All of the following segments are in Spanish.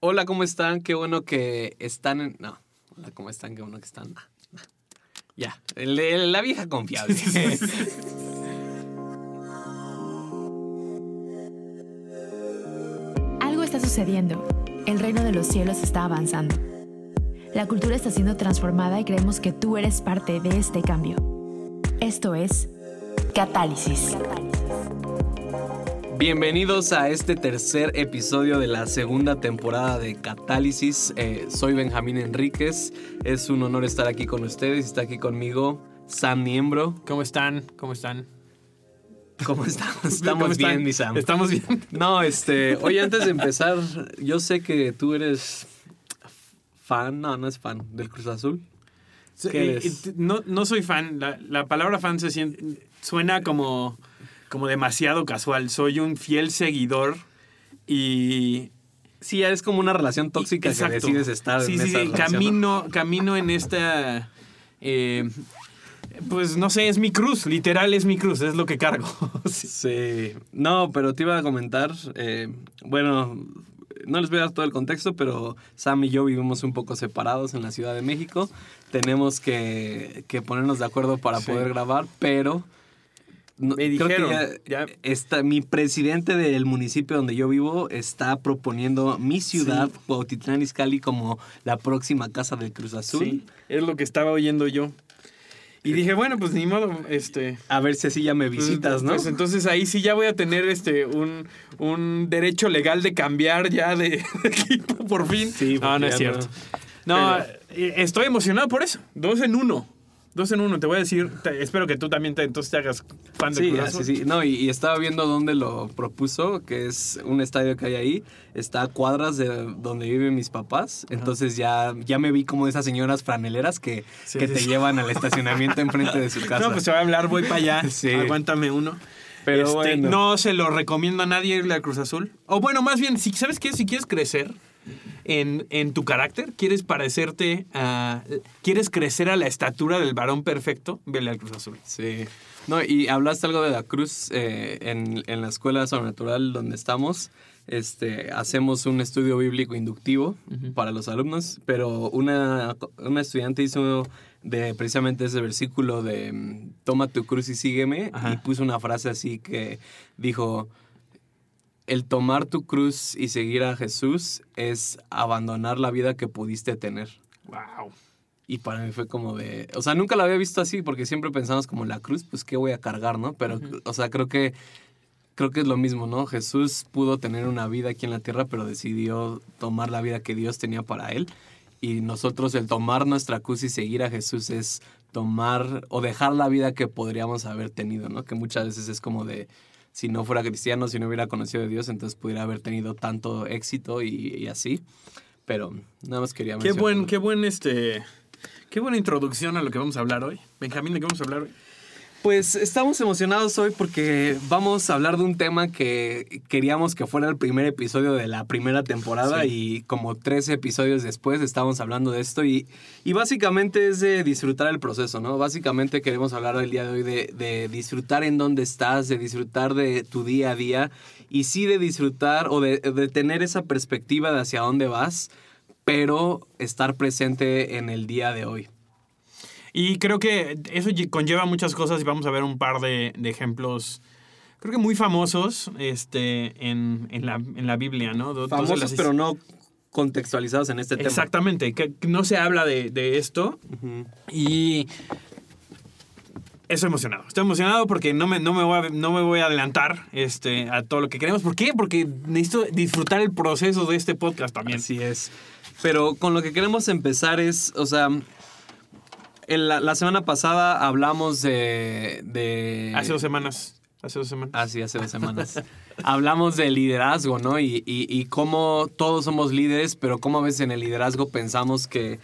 Hola, ¿cómo están? Qué bueno que están en... No, hola, ¿cómo están? Qué bueno que están... Ah, ah. Ya, el- el- la vieja confiable. Algo está sucediendo. El reino de los cielos está avanzando. La cultura está siendo transformada y creemos que tú eres parte de este cambio. Esto es Catálisis. Bienvenidos a este tercer episodio de la segunda temporada de Catálisis. Eh, soy Benjamín Enríquez. Es un honor estar aquí con ustedes. Está aquí conmigo Sam Niembro. ¿Cómo están? ¿Cómo están? ¿Cómo estamos? Estamos bien, mi Sam. Estamos bien. No, este, oye, antes de empezar, yo sé que tú eres fan, no, no es fan, del Cruz Azul. ¿Qué eres? No, no soy fan. La, la palabra fan se siente, suena como, como demasiado casual. Soy un fiel seguidor y... Sí, es como una relación tóxica Exacto. que decides estar sí, en sí, esa sí. Camino, camino en esta... eh, pues no sé, es mi cruz. Literal es mi cruz. Es lo que cargo. Sí. Sí, no, pero te iba a comentar, eh, bueno, no les voy a dar todo el contexto, pero Sam y yo vivimos un poco separados en la Ciudad de México. Tenemos que, que ponernos de acuerdo para Sí. poder grabar, pero... no- Me dijeron, ya ya- está, mi presidente del municipio donde yo vivo está proponiendo mi ciudad, Sí. Cuautitlán Izcalli, como la próxima casa del Cruz Azul. Sí, es lo que estaba oyendo yo. Y dije, bueno, pues ni modo, este... A ver si así ya me Pues, visitas, ¿no? Pues entonces ahí sí ya voy a tener este un, un derecho legal de cambiar ya de equipo por fin. Sí, no, no es cierto. No, eh, estoy emocionado por eso. Dos en uno. Dos en uno. Te voy a decir, te- espero que tú también te, entonces te hagas fan de Sí, Cruz Azul. sí, sí. No, y, y estaba viendo dónde lo propuso, que es un estadio que hay ahí. Está a cuadras de donde viven mis papás. Entonces ya, ya me vi como de esas señoras franeleras que, Sí, que sí, te sí. llevan al estacionamiento enfrente de su casa. No, pues se va a hablar, voy para allá. Sí. Aguántame uno. Pero Este, bueno. No se lo recomiendo a nadie irle al Cruz Azul. O bueno, más bien, si, ¿sabes qué? Si quieres crecer en, en tu carácter, quieres parecerte a... Quieres crecer a la estatura del varón perfecto, vele al Cruz Azul. Sí. No, y hablaste algo de la cruz eh, en, en la escuela sobrenatural donde estamos. Este, hacemos un estudio bíblico inductivo para los alumnos, pero una, una estudiante hizo de precisamente ese versículo de mm, toma tu cruz y sígueme Ajá. y puso una frase así que dijo el tomar tu cruz y seguir a Jesús es abandonar la vida que pudiste tener. Wow. Y para mí fue como de. O sea, nunca la había visto así porque siempre pensamos como la cruz, pues qué voy a cargar, ¿no? Pero, o sea, creo que. Creo que es lo mismo, ¿no? Jesús pudo tener una vida aquí en la tierra, pero decidió tomar la vida que Dios tenía para él. Y nosotros, el tomar nuestra cruz y seguir a Jesús es tomar o dejar la vida que podríamos haber tenido, ¿no? Que muchas veces es como de. Si no fuera cristiano, si no hubiera conocido a Dios, entonces pudiera haber tenido tanto éxito y, y así. Pero nada más quería Qué mencionar. buen, qué buen este... Qué buena introducción a lo que vamos a hablar hoy. Benjamín, ¿de qué vamos a hablar hoy? Pues estamos emocionados hoy porque vamos a hablar de un tema que queríamos que fuera el primer episodio de la primera temporada Sí. y como tres episodios después estamos hablando de esto y, y básicamente es de disfrutar el proceso, ¿no? Básicamente queremos hablar el día de hoy de, de disfrutar en dónde estás, de disfrutar de tu día a día y sí de disfrutar o de, de tener esa perspectiva de hacia dónde vas, pero estar presente en el día de hoy. Y creo que eso lle- conlleva muchas cosas y vamos a ver un par de, de ejemplos, creo que muy famosos este, en, en la, en la Biblia, ¿no? Famosos pero no contextualizados en este tema. Exactamente, que no se habla de, de esto y estoy emocionado. Estoy emocionado porque no me, no me, voy, a, no me voy a adelantar este, a todo lo que queremos. ¿Por qué? Porque necesito disfrutar el proceso de este podcast también. Así es. Pero con lo que queremos empezar es, o sea, la, la semana pasada hablamos de... de Hace dos semanas. Hace dos semanas. Ah, sí, hace dos semanas. hablamos de liderazgo, ¿no? Y, y, y cómo todos somos líderes, pero cómo a veces en el liderazgo pensamos que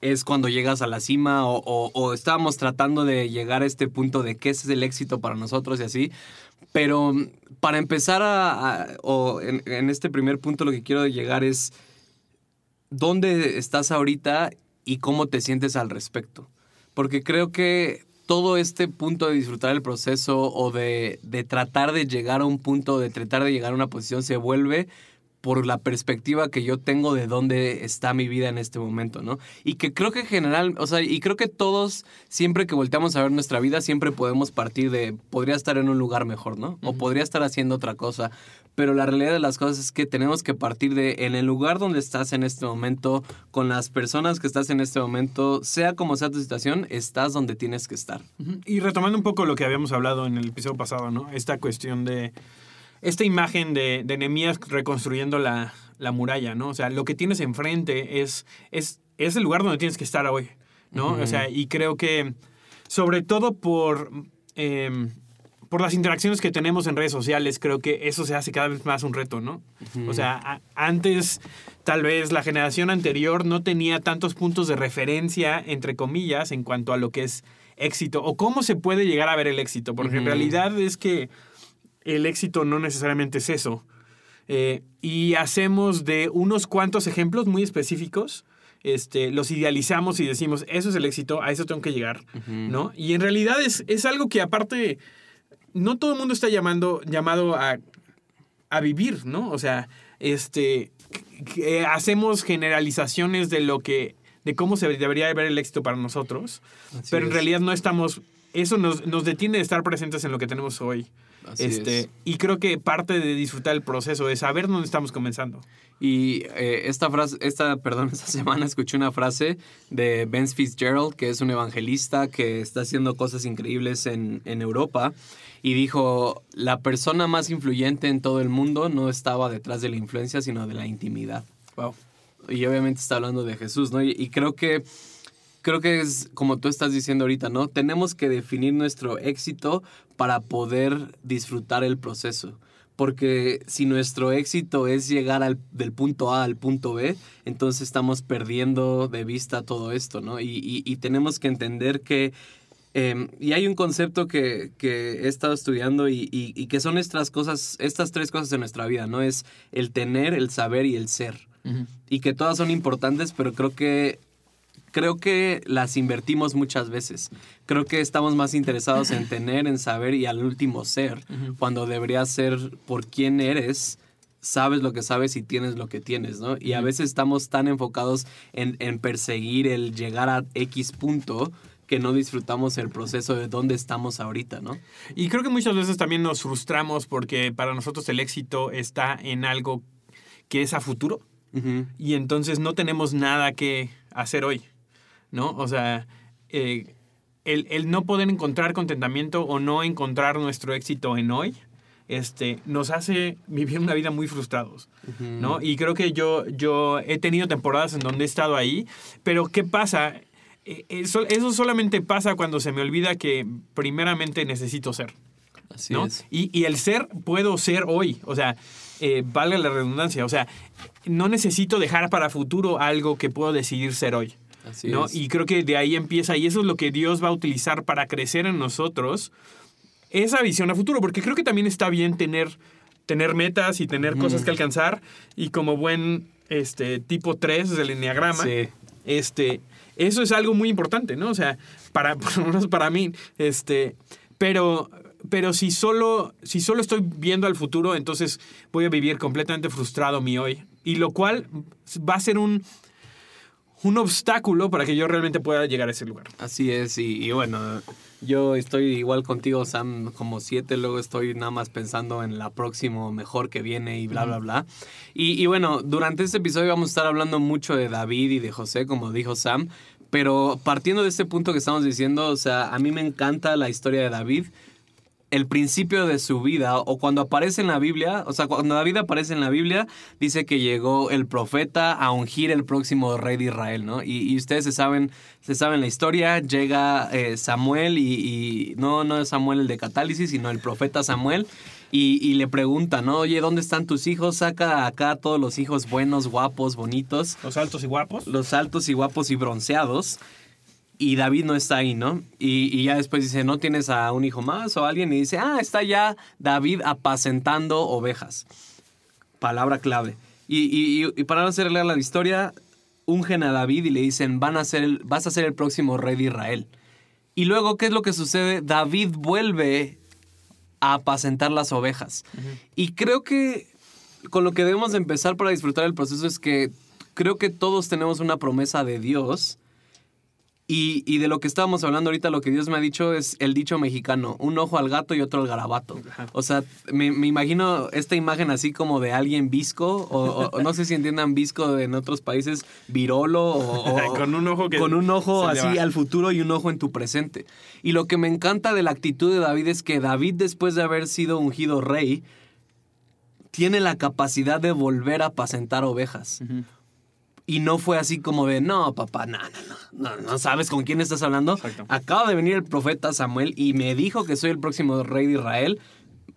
es cuando llegas a la cima o, o- o estábamos tratando de llegar a este punto de qué es el éxito para nosotros y así. Pero mm, para empezar a, a- o en, en este primer punto lo que quiero llegar es dónde estás ahorita y cómo te sientes al respecto. Porque creo que todo este punto de disfrutar el proceso o de, de tratar de llegar a un punto, de tratar de llegar a una posición, se vuelve por la perspectiva que yo tengo de dónde está mi vida en este momento, ¿no? Y que creo que en general, o sea, y creo que todos, siempre que volteamos a ver nuestra vida, siempre podemos partir de, podría estar en un lugar mejor, ¿no? O podría estar haciendo otra cosa. Pero la realidad de las cosas es que tenemos que partir de, en el lugar donde estás en este momento, con las personas que estás en este momento, sea como sea tu situación, estás donde tienes que estar. Y retomando un poco lo que habíamos hablado en el episodio pasado, ¿no? Esta cuestión de esta imagen de, de Nehemías reconstruyendo la, la, muralla, ¿no? O sea, lo que tienes enfrente es, es, es el lugar donde tienes que estar hoy, ¿no? O sea, y creo que, sobre todo por, eh, por las interacciones que tenemos en redes sociales, creo que eso se hace cada vez más un reto, ¿no? O sea, antes, tal vez la generación anterior no tenía tantos puntos de referencia, entre comillas, en cuanto a lo que es éxito o cómo se puede llegar a ver el éxito, porque en realidad es que el éxito no necesariamente es eso. Eh, y hacemos de unos cuantos ejemplos muy específicos, este, los idealizamos y decimos, eso es el éxito, a eso tengo que llegar, ¿no? Y en realidad es, es, algo que aparte, no todo el mundo está llamando, llamado a, a vivir, ¿no? O sea, este, hacemos generalizaciones de lo que, de cómo se debería ver el éxito para nosotros, pero en realidad no estamos, eso nos, nos detiene de estar presentes en lo que tenemos hoy este, Y creo que parte de disfrutar el proceso es saber dónde estamos comenzando. Y eh, esta frase, esta, perdón, esta semana escuché una frase de Ben Fitzgerald, que es un evangelista que está haciendo cosas increíbles en, en Europa. Y dijo, la persona más influyente en todo el mundo no estaba detrás de la influencia, sino de la intimidad. Wow. Y obviamente está hablando de Jesús, ¿no? y creo que creo que es como tú estás diciendo ahorita, ¿no? Tenemos que definir nuestro éxito para poder disfrutar el proceso. Porque si nuestro éxito es llegar al, del punto A al punto B, entonces estamos perdiendo de vista todo esto, ¿no? Y, tenemos que entender que em, y hay un concepto que, he estado estudiando y, que son estas cosas, estas tres cosas en nuestra vida, ¿no? Es el tener, el saber y el ser. Y que todas son importantes, pero creo que creo que las invertimos muchas veces. Creo que estamos más interesados en tener, en saber y al último ser, cuando debería ser por quién eres, sabes lo que sabes y tienes lo que tienes, ¿no? Y a veces estamos tan enfocados en, en, perseguir el llegar a X punto que no disfrutamos el proceso de dónde estamos ahorita, ¿no? Y creo que muchas veces también nos frustramos porque para nosotros el éxito está en algo que es a futuro. Y entonces no tenemos nada que hacer hoy. ¿no? O sea, eh, el, no poder encontrar contentamiento o no encontrar nuestro éxito en hoy, este, nos hace vivir una vida muy frustrados, ¿no? Y creo que yo, yo he tenido temporadas en donde he estado ahí, pero ¿qué pasa? Eh, eso, eso solamente pasa cuando se me olvida que primeramente necesito ser. Así es. Y, y, el ser puedo ser hoy, o sea, eh, vale la redundancia, o sea, no necesito dejar para futuro algo que puedo decidir ser hoy. ¿no? Y creo que de ahí empieza, y eso es lo que Dios va a utilizar para crecer en nosotros, esa visión a futuro, porque creo que también está bien tener, tener metas y tener cosas que alcanzar, y como buen este, tipo 3 del enneagrama, este, eso es algo muy importante, ¿no? O sea, para, por lo menos para mí, este, pero, pero si solo, si solo estoy viendo al futuro, entonces voy a vivir completamente frustrado mi hoy. Y lo cual va a ser un, un obstáculo para que yo realmente pueda llegar a ese lugar. Así es, y, bueno, yo estoy igual contigo, Sam, como siete, luego estoy nada más pensando en la próximo mejor que viene y bla, bla, bla. Y, y bueno, durante este episodio vamos a estar hablando mucho de David y de José, como dijo Sam, pero partiendo de este punto que estamos diciendo, o sea, a mí me encanta la historia de David el principio de su vida o cuando aparece en la Biblia, o sea, cuando David aparece en la Biblia, dice que llegó el profeta a ungir el próximo rey de Israel, ¿no? Y, ustedes se saben, se saben la historia, llega eh, Samuel y, no, no es Samuel el de Catálisis, sino el profeta Samuel. Y, y, le pregunta, ¿no? Oye, ¿dónde están tus hijos? Saca acá todos los hijos buenos, guapos, bonitos. Los altos y guapos. Los altos y guapos y bronceados y David no está ahí, ¿no? Y, ya después dice, ¿no tienes a un hijo más o alguien? Y dice, ah, está ya David apacentando ovejas. Palabra clave. Y, para no hacerle la historia, ungen a David y le dicen, Van a ser vas a ser el próximo rey de Israel. Y luego, ¿qué es lo que sucede? David vuelve a apacentar las ovejas. Y creo que con lo que debemos de empezar para disfrutar el proceso es que creo que todos tenemos una promesa de Dios. Y, y de lo que estábamos hablando ahorita, lo que Dios me ha dicho es el dicho mexicano, un ojo al gato y otro al garabato. O sea, me, me imagino esta imagen así como de alguien visco, o, o- no sé si entiendan visco en otros países, virolo, o, o- Con un ojo que con un ojo así al futuro y un ojo en tu presente. Y lo que me encanta de la actitud de David es que David, después de haber sido ungido rey, tiene la capacidad de volver a apacentar ovejas. Y no fue así como de, no, papá, no, no, no, no, no sabes con quién estás hablando. Exacto. Acaba de venir el profeta Samuel y me dijo que soy el próximo rey de Israel.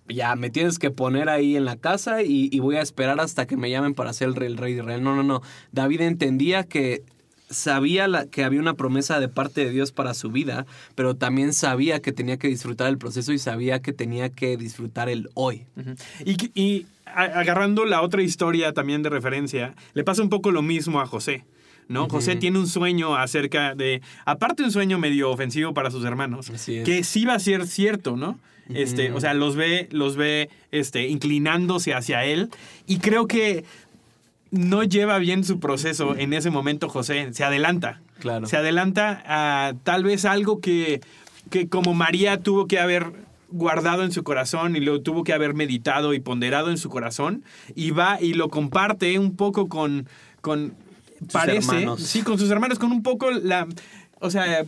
Ya, me tienes que poner ahí en la casa y, voy a esperar hasta que me llamen para ser el rey, el rey de Israel. No, no, no. David entendía que sabía la- que había una promesa de parte de Dios para su vida, pero también sabía que tenía que disfrutar el proceso y sabía que tenía que disfrutar el hoy. Y, que- y a- agarrando la otra historia también de referencia, le pasa un poco lo mismo a José. ¿no? José tiene un sueño acerca de, aparte un sueño medio ofensivo para sus hermanos, es. que sí va a ser cierto, ¿no? Este, o sea, los ve, los ve este, inclinándose hacia él y creo que no lleva bien su proceso en ese momento José, se adelanta. Claro. Se adelanta a tal vez algo que, que como María tuvo que haber guardado en su corazón y lo tuvo que haber meditado y ponderado en su corazón y va y lo comparte un poco con, con parece, hermanos. sí, con sus hermanos, con un poco la, o sea,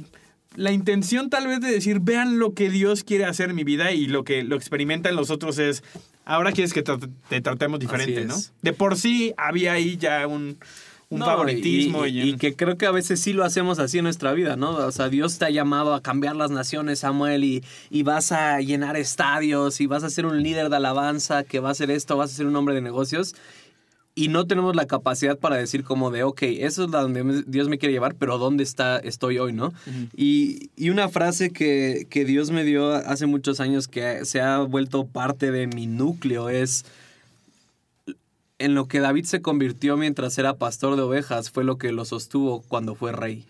la intención tal vez de decir, vean lo que Dios quiere hacer en mi vida y lo que lo experimentan los otros es, ahora quieres que te tratemos diferente, ¿no? De por sí había ahí ya un, un No, favoritismo. Y, y- y- y que creo que a veces sí lo hacemos así en nuestra vida, ¿no? O sea, Dios te ha llamado a cambiar las naciones, Samuel, y, y vas a llenar estadios, y vas a ser un líder de alabanza, que va a hacer esto, vas a ser un hombre de negocios. Y no tenemos la capacidad para decir como de, ok, eso es la donde Dios me quiere llevar, pero ¿dónde está, estoy hoy, no? y, y una frase que, que Dios me dio hace muchos años que se ha vuelto parte de mi núcleo es, en lo que David se convirtió mientras era pastor de ovejas fue lo que lo sostuvo cuando fue rey.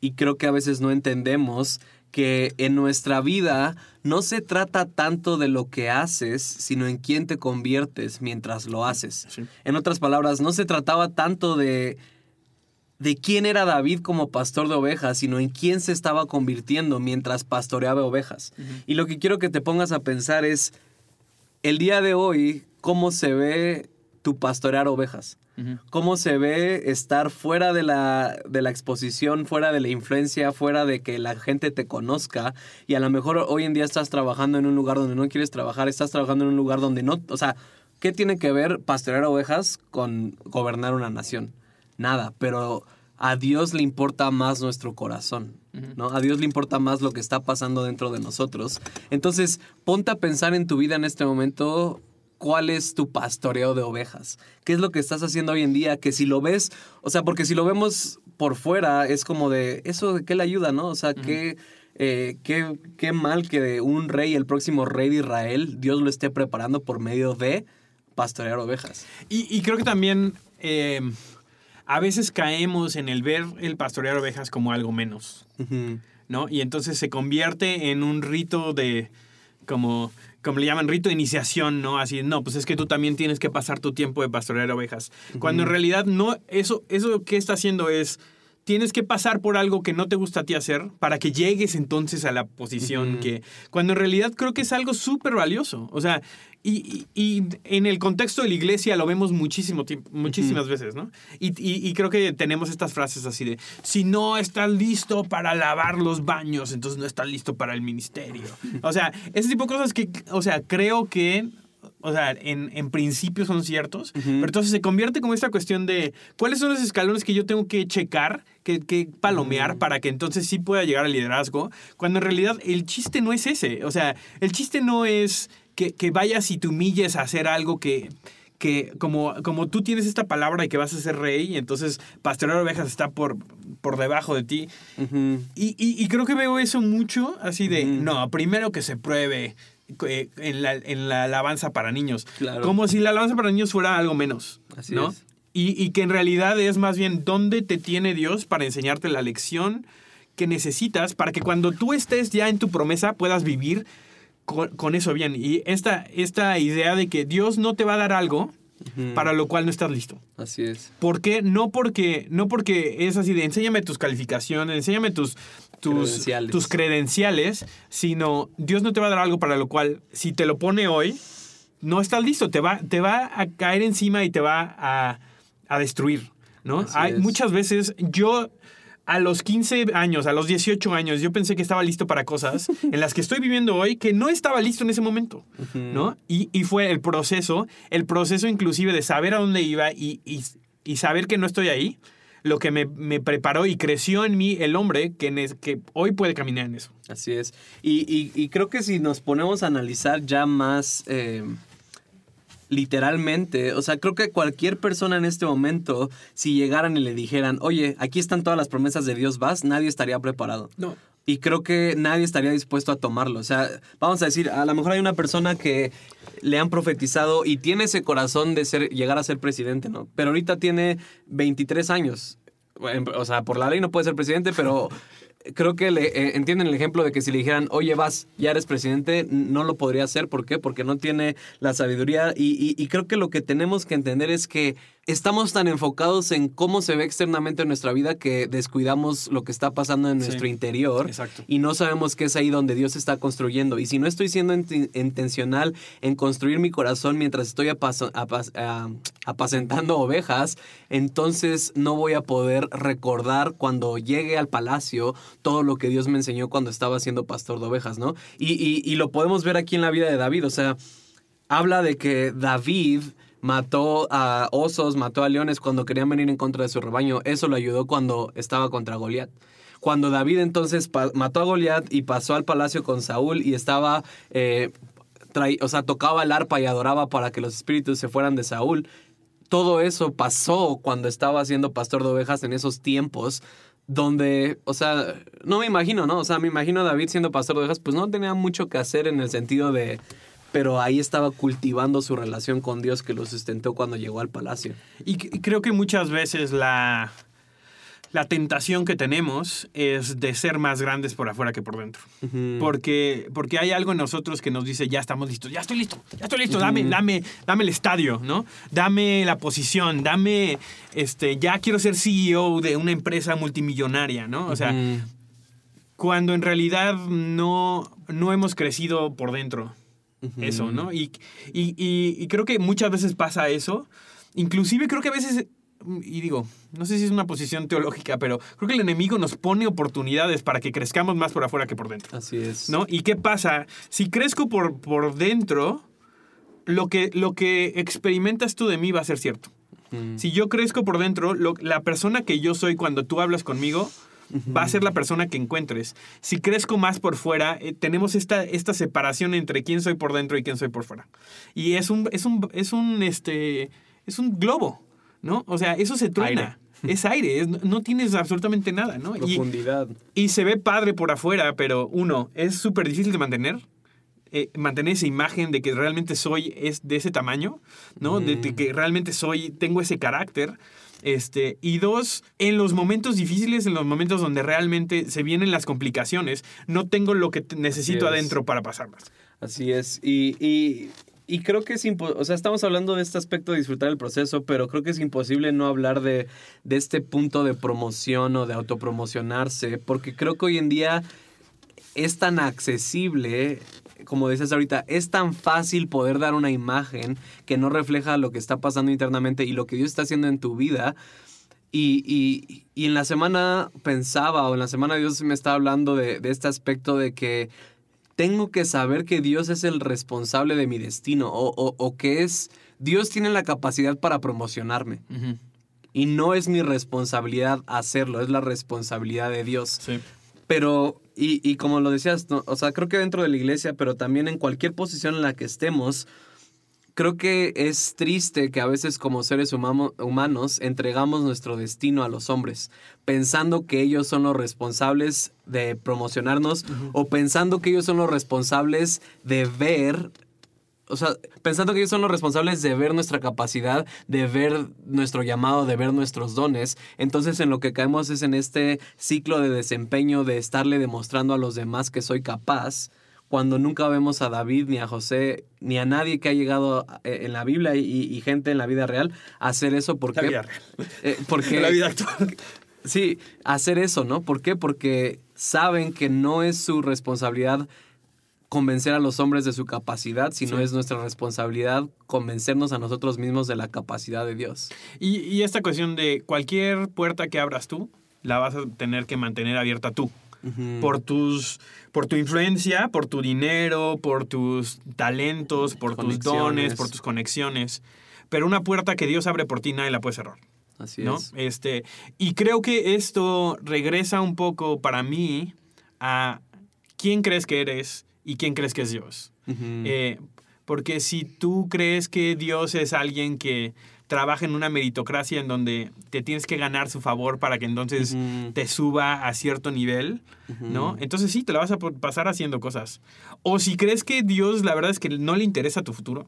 Y creo que a veces no entendemos que en nuestra vida no se trata tanto de lo que haces, sino en quién te conviertes mientras lo haces. Sí. En otras palabras, no se trataba tanto de de quién era David como pastor de ovejas, sino en quién se estaba convirtiendo mientras pastoreaba ovejas. Y lo que quiero que te pongas a pensar es el día de hoy cómo se ve tu pastorear ovejas. ¿Cómo se ve estar fuera de la, de la exposición, fuera de la influencia, fuera de que la gente te conozca? Y a lo mejor hoy en día estás trabajando en un lugar donde no quieres trabajar, estás trabajando en un lugar donde no... O sea, ¿qué tiene que ver pastorear ovejas con gobernar una nación? Nada, pero a Dios le importa más nuestro corazón, ¿no? A Dios le importa más lo que está pasando dentro de nosotros. Entonces, ponte a pensar en tu vida en este momento, ¿cuál es tu pastoreo de ovejas? ¿Qué es lo que estás haciendo hoy en día? Que si lo ves, o sea, porque si lo vemos por fuera, es como de, ¿eso de qué le ayuda, no? O sea, ¿qué, eh, qué, qué mal que un rey, el próximo rey de Israel, Dios lo esté preparando por medio de pastorear ovejas. Y, y creo que también eh, a veces caemos en el ver el pastorear ovejas como algo menos. ¿no? Y entonces se convierte en un rito de, como, como le llaman, rito de iniciación, ¿no? Así, no, pues es que tú también tienes que pasar tu tiempo de pastorear ovejas. Cuando en realidad no, eso, eso que está haciendo es, tienes que pasar por algo que no te gusta a ti hacer para que llegues entonces a la posición que, cuando en realidad creo que es algo súper valioso. O sea, y, y- en el contexto de la iglesia lo vemos muchísimo tiempo, muchísimas veces, ¿no? Y, y- y creo que tenemos estas frases así de, si no estás listo para lavar los baños, entonces no estás listo para el ministerio. O sea, ese tipo de cosas que, o sea, creo que... O sea, en, en principio son ciertos, pero entonces se convierte como esta cuestión de cuáles son los escalones que yo tengo que checar, que, que palomear para que entonces sí pueda llegar al liderazgo, cuando en realidad el chiste no es ese. O sea, el chiste no es que, que vayas y te humilles a hacer algo que, que como, como tú tienes esta palabra y que vas a ser rey, entonces pastorear ovejas está por, por debajo de ti. Y, y- y creo que veo eso mucho, así de, no, primero que se pruebe eh, en, la, en la alabanza para niños. Claro. Como si la alabanza para niños fuera algo menos. Así ¿no? es. Y, y que en realidad es más bien dónde te tiene Dios para enseñarte la lección que necesitas para que cuando tú estés ya en tu promesa puedas vivir con, con eso bien. Y esta, esta idea de que Dios no te va a dar algo para lo cual no estás listo. Así es. ¿Por qué? No porque, no porque es así de enséñame tus calificaciones, enséñame tus, tus, Credenciales. tus credenciales, sino Dios no te va a dar algo para lo cual, si te lo pone hoy, no estás listo, te va, te va a caer encima y te va a, a destruir, ¿no? Así Hay es. muchas veces, yo a los 15 años, a los 18 años, yo pensé que estaba listo para cosas en las que estoy viviendo hoy que no estaba listo en ese momento, ¿no? Y, y fue el proceso, el proceso inclusive de saber a dónde iba y, y- y saber que no estoy ahí, lo que me, me preparó y creció en mí el hombre que, que hoy puede caminar en eso. Así es. Y, y- y creo que si nos ponemos a analizar ya más eh, literalmente, o sea, creo que cualquier persona en este momento, si llegaran y le dijeran, oye, aquí están todas las promesas de Dios, vas, nadie estaría preparado. No. Y creo que nadie estaría dispuesto a tomarlo. O sea, vamos a decir, a lo mejor hay una persona que le han profetizado y tiene ese corazón de ser, llegar a ser presidente, ¿no? Pero ahorita tiene 23 años. O sea, por la ley no puede ser presidente, pero creo que le, eh, entienden el ejemplo de que si le dijeran, oye, vas, ya eres presidente, no lo podría hacer. ¿Por qué? Porque no tiene la sabiduría. Y, y- y creo que lo que tenemos que entender es que estamos tan enfocados en cómo se ve externamente en nuestra vida que descuidamos lo que está pasando en Sí. nuestro interior Exacto. y no sabemos que es ahí donde Dios está construyendo. Y si no estoy siendo int- intencional en construir mi corazón mientras estoy apas- ah, apacentando ovejas, entonces no voy a poder recordar cuando llegue al palacio todo lo que Dios me enseñó cuando estaba siendo pastor de ovejas, ¿no? Y, y- y lo podemos ver aquí en la vida de David, o sea, habla de que David mató a osos, mató a leones cuando querían venir en contra de su rebaño. Eso lo ayudó cuando estaba contra Goliat. Cuando David entonces mató a Goliat y pasó al palacio con Saúl y estaba, eh, o sea, tocaba el arpa y adoraba para que los espíritus se fueran de Saúl. Todo eso pasó cuando estaba siendo pastor de ovejas en esos tiempos donde, o sea, no me imagino, ¿no? O sea, me imagino a David siendo pastor de ovejas, pues no tenía mucho que hacer en el sentido de, pero ahí estaba cultivando su relación con Dios que lo sustentó cuando llegó al palacio. Y, creo que muchas veces la, la tentación que tenemos es de ser más grandes por afuera que por dentro. Porque, porque hay algo en nosotros que nos dice, ya estamos listos, ya estoy listo, ya estoy listo, dame, dame, dame el estadio, ¿no? Dame la posición, dame, este, ya quiero ser CEO de una empresa multimillonaria, ¿no? O sea, cuando en realidad no, no hemos crecido por dentro. Eso, ¿no? Y, y- y- y creo que muchas veces pasa eso. Inclusive creo que a veces, y digo, no sé si es una posición teológica, pero creo que el enemigo nos pone oportunidades para que crezcamos más por afuera que por dentro. Así es. ¿No? ¿Y qué pasa? Si crezco por, por dentro, lo que, lo que experimentas tú de mí va a ser cierto. Si yo crezco por dentro, lo- la persona que yo soy cuando tú hablas conmigo va a ser la persona que encuentres. Si crezco más por fuera, eh, tenemos esta, esta separación entre quién soy por dentro y quién soy por fuera. Y es un, es un, es un, este, es un globo, ¿no? O sea, eso se truena. Es aire, es- no tienes absolutamente nada, ¿no? Y, Profundidad. y se ve padre por afuera, pero uno, es súper difícil de mantener. eh, mantener esa imagen de que realmente soy es de ese tamaño, ¿no? De, de que realmente soy, tengo ese carácter. Este, y dos, en los momentos difíciles, en los momentos donde realmente se vienen las complicaciones, no tengo lo que necesito es. adentro para pasarlas. Así es. Y, y, y creo que es imposible, o sea, estamos hablando de este aspecto de disfrutar el proceso, pero creo que es imposible no hablar de, de este punto de promoción o de autopromocionarse, porque creo que hoy en día es tan accesible, como decías ahorita, es tan fácil poder dar una imagen que no refleja lo que está pasando internamente y lo que Dios está haciendo en tu vida. Y, y- y en la semana pensaba, o en la semana Dios me estaba hablando de, de este aspecto de que tengo que saber que Dios es el responsable de mi destino, o, o- o que es, Dios tiene la capacidad para promocionarme. Y no es mi responsabilidad hacerlo, es la responsabilidad de Dios. Sí. Pero, y, y como lo decías, ¿no? o sea, creo que dentro de la iglesia, pero también en cualquier posición en la que estemos, creo que es triste que a veces como seres humanos entregamos nuestro destino a los hombres, pensando que ellos son los responsables de promocionarnos o pensando que ellos son los responsables de ver o sea, pensando que ellos son los responsables de ver nuestra capacidad, de ver nuestro llamado, de ver nuestros dones, entonces en lo que caemos es en este ciclo de desempeño, de estarle demostrando a los demás que soy capaz, cuando nunca vemos a David, ni a José, ni a nadie que ha llegado eh, en la Biblia y, y gente en la vida real a hacer eso. ¿Por La vida real. Eh, porque, La vida actual. Sí, hacer eso, ¿no? ¿Por qué? Porque saben que no es su responsabilidad convencer a los hombres de su capacidad, sino Sí. es nuestra responsabilidad convencernos a nosotros mismos de la capacidad de Dios. Y, y esta cuestión de cualquier puerta que abras tú, la vas a tener que mantener abierta tú. Por tus, por tu influencia, por tu dinero, por tus talentos, por tus dones, por tus conexiones. Pero una puerta que Dios abre por ti, nadie la puede cerrar. Así ¿no? es. Este, y creo que esto regresa un poco para mí a quién crees que eres y quién crees que es Dios. Eh, porque si tú crees que Dios es alguien que trabaja en una meritocracia en donde te tienes que ganar su favor para que entonces te suba a cierto nivel, ¿no? Entonces sí, te la vas a pasar haciendo cosas. O si crees que Dios, la verdad es que no le interesa tu futuro.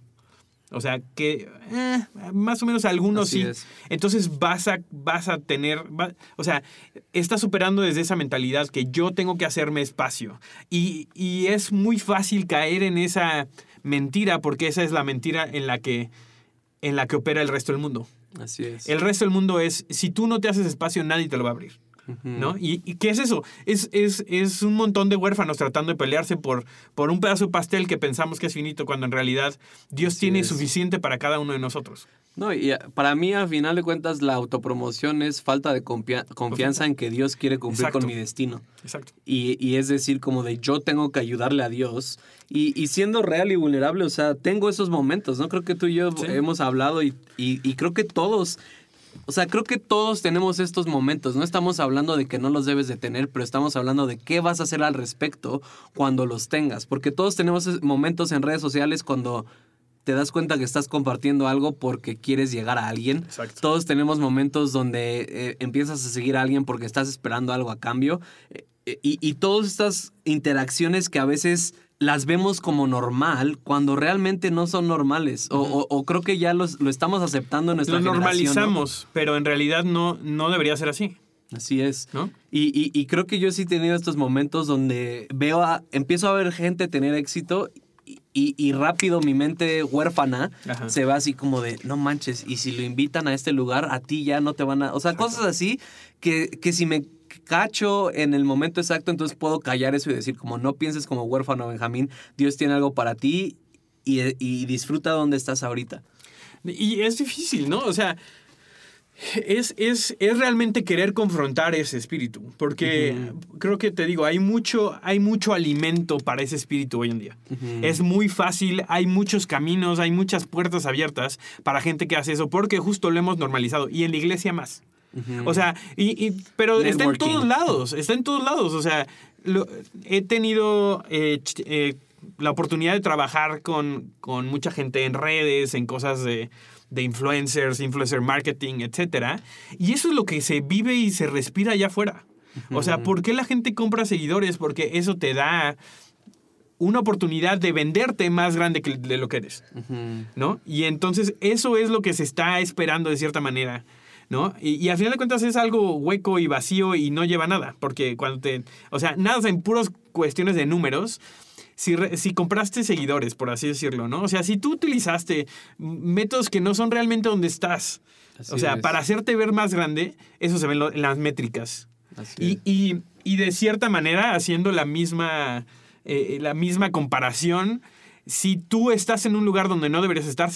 O sea, que eh, más o menos algunos Así sí. es. Entonces vas a, vas a tener, va- o sea, estás superando desde esa mentalidad que yo tengo que hacerme espacio. Y, y es muy fácil caer en esa mentira porque esa es la mentira en la que, en la que opera el resto del mundo. Así es. El resto del mundo es, si tú no te haces espacio, nadie te lo va a abrir. ¿No? ¿Y, y qué es eso? Es, es, es un montón de huérfanos tratando de pelearse por, por un pedazo de pastel que pensamos que es finito, cuando en realidad Dios Así tiene es. suficiente para cada uno de nosotros. No, y a- para mí, al final de cuentas, la autopromoción es falta de confia- confianza en que Dios quiere cumplir Exacto. con mi destino. Exacto. Y, y es decir, como de yo tengo que ayudarle a Dios. Y, y siendo real y vulnerable, o sea, tengo esos momentos, ¿no? Creo que tú y yo Sí. hemos hablado y- y creo que todos, o sea, creo que todos tenemos estos momentos. No estamos hablando de que no los debes de tener, pero estamos hablando de qué vas a hacer al respecto cuando los tengas. Porque todos tenemos momentos en redes sociales cuando te das cuenta que estás compartiendo algo porque quieres llegar a alguien. Exacto. Todos tenemos momentos donde eh, empiezas a seguir a alguien porque estás esperando algo a cambio. Eh, eh, y, y todas estas interacciones que a veces las vemos como normal cuando realmente no son normales. O, o- o creo que ya los, lo estamos aceptando en nuestra Lo normalizamos, pero en realidad no, no debería ser así, Así es. ¿no? Y, y- y creo que yo sí he tenido estos momentos donde veo a, empiezo a ver gente tener éxito y, y- rápido mi mente huérfana Ajá. se va así como de, no manches, y si lo invitan a este lugar, a ti ya no te van a... O sea, cosas así que, que si me cacho en el momento exacto, entonces puedo callar eso y decir como no pienses como huérfano, Benjamín, Dios tiene algo para ti y, y disfruta donde estás ahorita. Y es difícil, ¿no? O sea, es, es, es realmente querer confrontar ese espíritu, porque creo que te digo, hay mucho, hay mucho alimento para ese espíritu hoy en día. Es muy fácil, hay muchos caminos, hay muchas puertas abiertas para gente que hace eso, porque justo lo hemos normalizado, y en la iglesia más. O sea, y, y- pero está en todos lados, está en todos lados. O sea, lo- he tenido eh, eh, la oportunidad de trabajar con, con mucha gente en redes, en cosas de, de influencers, influencer marketing, etcétera. Y eso es lo que se vive y se respira allá afuera. O sea, ¿por qué la gente compra seguidores? Porque eso te da una oportunidad de venderte más grande que de lo que eres. ¿no? Y entonces eso es lo que se está esperando de cierta manera, ¿no? Y, y al final de cuentas es algo hueco y vacío y no lleva nada, porque cuando te, o sea, nada en puras cuestiones de números. Si, re- si compraste seguidores, por así decirlo, ¿no? O sea, si tú utilizaste métodos que no son realmente donde estás, Así o sea, es. para hacerte ver más grande, eso se ve en, lo- en las métricas. Así Y, y- y de cierta manera, haciendo la misma, eh, la misma comparación, si tú estás en un lugar donde no deberías estar,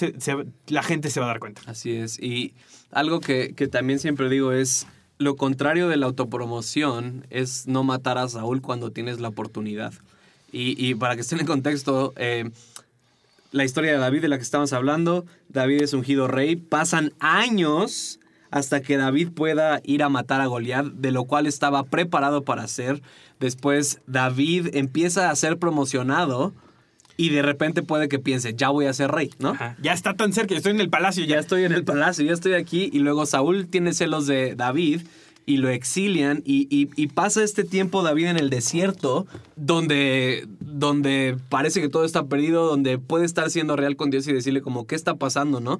la gente se va a dar cuenta. Así es. Y algo que, que también siempre digo es, lo contrario de la autopromoción es no matar a Saúl cuando tienes la oportunidad. Y, y para que estén en contexto, eh, la historia de David de la que estamos hablando, David es ungido rey, pasan años hasta que David pueda ir a matar a Goliat, de lo cual estaba preparado para hacer. Después David empieza a ser promocionado y de repente puede que piense, ya voy a ser rey, ¿no? Ajá. Ya está tan cerca, estoy en el palacio ya ya. estoy en el palacio, ya estoy aquí. Y luego Saúl tiene celos de David y lo exilian y, y- pasa este tiempo David en el desierto donde, donde parece que todo está perdido, donde puede estar siendo real con Dios y decirle como, ¿qué está pasando, no?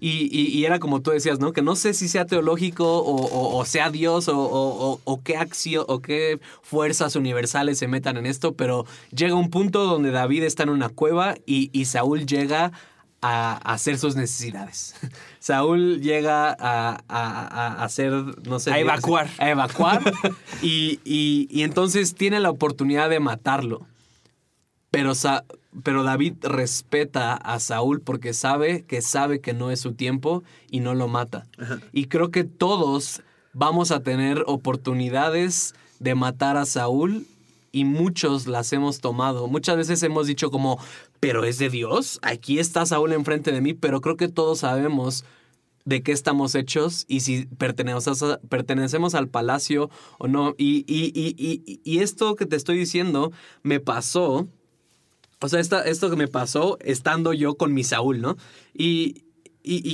Y, y- era como tú decías, ¿no? Que no sé si sea teológico o, sea Dios o, o- qué acción o qué fuerzas universales se metan en esto, pero llega un punto donde David está en una cueva y, Saúl llega a hacer sus necesidades. Saúl llega a, a- a hacer, no sé. A evacuar. A evacuar. y, y- y entonces tiene la oportunidad de matarlo. Pero, Sa- pero David respeta a Saúl porque sabe que sabe que no es su tiempo y no lo mata. Y creo que todos vamos a tener oportunidades de matar a Saúl y muchos las hemos tomado. Muchas veces hemos dicho como, pero es de Dios, aquí está Saúl enfrente de mí, pero creo que todos sabemos de qué estamos hechos y si pertenecemos, al palacio o no. Y, y- y- y- esto que te estoy diciendo me pasó, o sea, esto que me pasó estando yo con mi Saúl, ¿no? Y,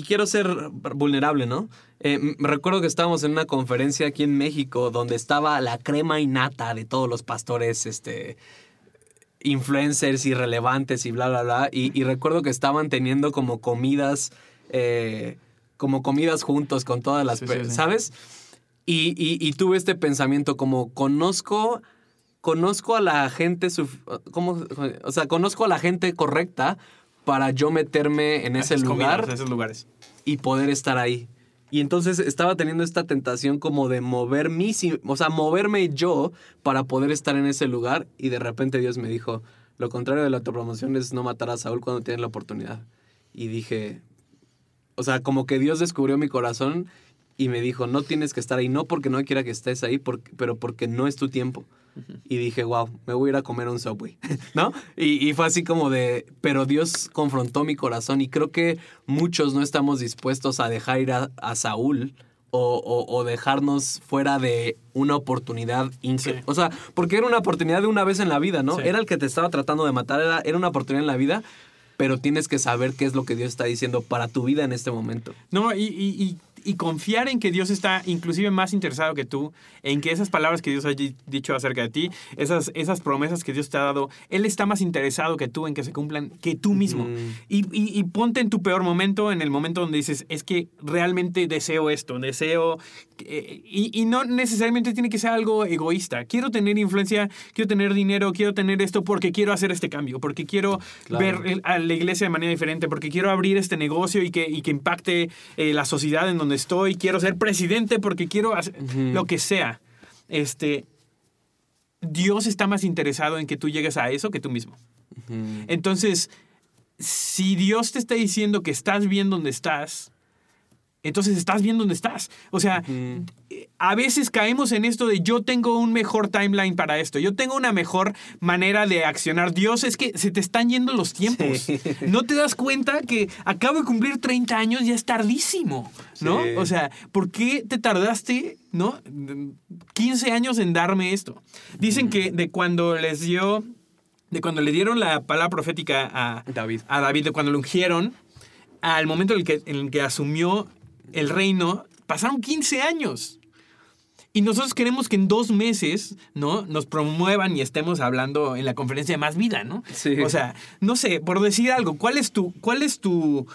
quiero ser vulnerable, ¿no? Eh, recuerdo que estábamos en una conferencia aquí en México donde estaba la crema innata de todos los pastores, este, influencers irrelevantes y bla, bla, bla. Y, y recuerdo que estaban teniendo como comidas, eh, como comidas juntos con todas las, Sí, pe- sí, sí. ¿sabes? Y, y- y tuve este pensamiento como conozco, conozco a la gente. O sea, conozco a la gente correcta para yo meterme en ese lugar comidas, esos lugares. y poder estar ahí. Y entonces estaba teniendo esta tentación como de mover o sea, moverme yo para poder estar en ese lugar y de repente Dios me dijo, lo contrario de la autopromoción es no matar a Saúl cuando tienes la oportunidad. Y dije, o sea, como que Dios descubrió mi corazón y me dijo, no tienes que estar ahí, no porque no quiera que estés ahí, porque- pero porque no es tu tiempo. Y dije, wow, me voy a ir a comer un Subway, ¿no? Y, y fue así como de, pero Dios confrontó mi corazón y creo que muchos no estamos dispuestos a dejar ir a, a Saúl o, o- o dejarnos fuera de una oportunidad. Sí. O sea, porque era una oportunidad de una vez en la vida, ¿no? Sí. Era el que te estaba tratando de matar, era, era una oportunidad en la vida, pero tienes que saber qué es lo que Dios está diciendo para tu vida en este momento. No, y, y- y- y confiar en que Dios está inclusive más interesado que tú, en que esas palabras que Dios ha di- dicho acerca de ti, esas, esas promesas que Dios te ha dado, Él está más interesado que tú en que se cumplan que tú mismo. Ujú. y, y- y ponte en tu peor momento, en el momento donde dices, es que realmente deseo esto, deseo... que- y, y no necesariamente tiene que ser algo egoísta. Quiero tener influencia, quiero tener dinero, quiero tener esto porque quiero hacer este cambio, porque quiero Claro. ver a la iglesia de manera diferente, porque quiero abrir este negocio y que, que impacte eh, la sociedad en donde estoy, quiero ser presidente porque quiero hacer lo que sea. Este, Dios está más interesado en que tú llegues a eso que tú mismo. Entonces, si Dios te está diciendo que estás bien donde estás, entonces estás bien donde estás. O sea, a veces caemos en esto de yo tengo un mejor timeline para esto, yo tengo una mejor manera de accionar. Dios, es que se te están yendo los tiempos. Sí. No te das cuenta que acabo de cumplir 30 años, ya es tardísimo, ¿no? Sí. O sea, ¿por qué te tardaste, ¿no? 15 años en darme esto. Dicen que de cuando les dio, de cuando le dieron la palabra profética a David. a David, de cuando lo ungieron, al momento en el que, en el que asumió el reino, pasaron 15 años. Y nosotros queremos que en dos meses, ¿no? Nos promuevan y estemos hablando en la conferencia de Más Vida, ¿no? Sí. O sea, no sé, por decir algo, ¿cuál es tu, cuál es tu,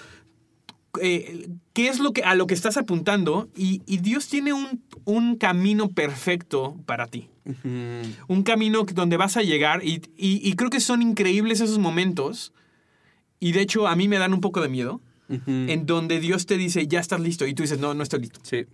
eh, qué es lo que, a lo que estás apuntando? Y, y Dios tiene un, un camino perfecto para ti un camino donde vas a llegar y, y- y creo que son increíbles esos momentos y de hecho a mí me dan un poco de miedo Ujú. en donde Dios te dice ya estás listo y tú dices no, no estoy listo. Sí.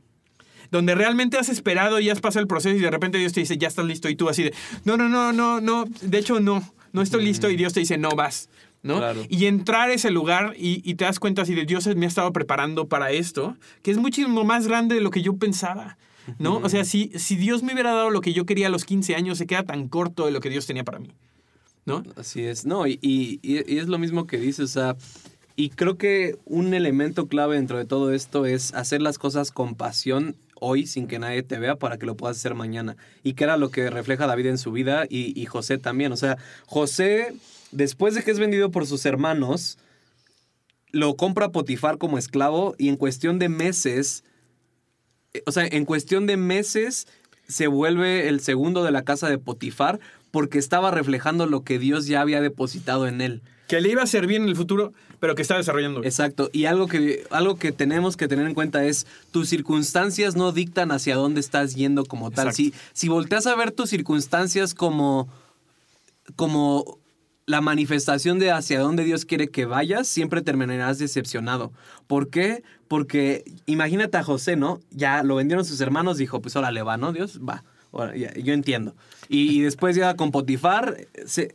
Donde realmente has esperado y has pasado el proceso y de repente Dios te dice ya estás listo y tú así de no, no, no, no, no, de hecho no, no estoy listo y Dios te dice no vas. ¿no? Claro. Y entrar a ese lugar y, y te das cuenta así de Dios me ha estado preparando para esto, que es muchísimo más grande de lo que yo pensaba. ¿No? O sea, si, si Dios me hubiera dado lo que yo quería a los 15 años, se queda tan corto de lo que Dios tenía para mí. ¿No? Así es. No, y, y- y es lo mismo que dices, o sea, y creo que un elemento clave dentro de todo esto es hacer las cosas con pasión hoy sin que nadie te vea para que lo puedas hacer mañana. Y que era lo que refleja David en su vida y, y José también. O sea, José, después de que es vendido por sus hermanos, lo compra Potifar como esclavo y en cuestión de meses eh, o sea, en cuestión de meses se vuelve el segundo de la casa de Potifar porque estaba reflejando lo que Dios ya había depositado en él. Que le iba a servir en el futuro, pero que está desarrollando. Exacto. Y algo que, algo que tenemos que tener en cuenta es tus circunstancias no dictan hacia dónde estás yendo como tal. Si, si volteas a ver tus circunstancias como, como la manifestación de hacia dónde Dios quiere que vayas, siempre terminarás decepcionado. ¿Por qué? Porque imagínate a José, ¿no? Ya lo vendieron sus hermanos, dijo, pues órale, va, ¿no? Dios, va. Yo entiendo. Y, después ya con Potifar,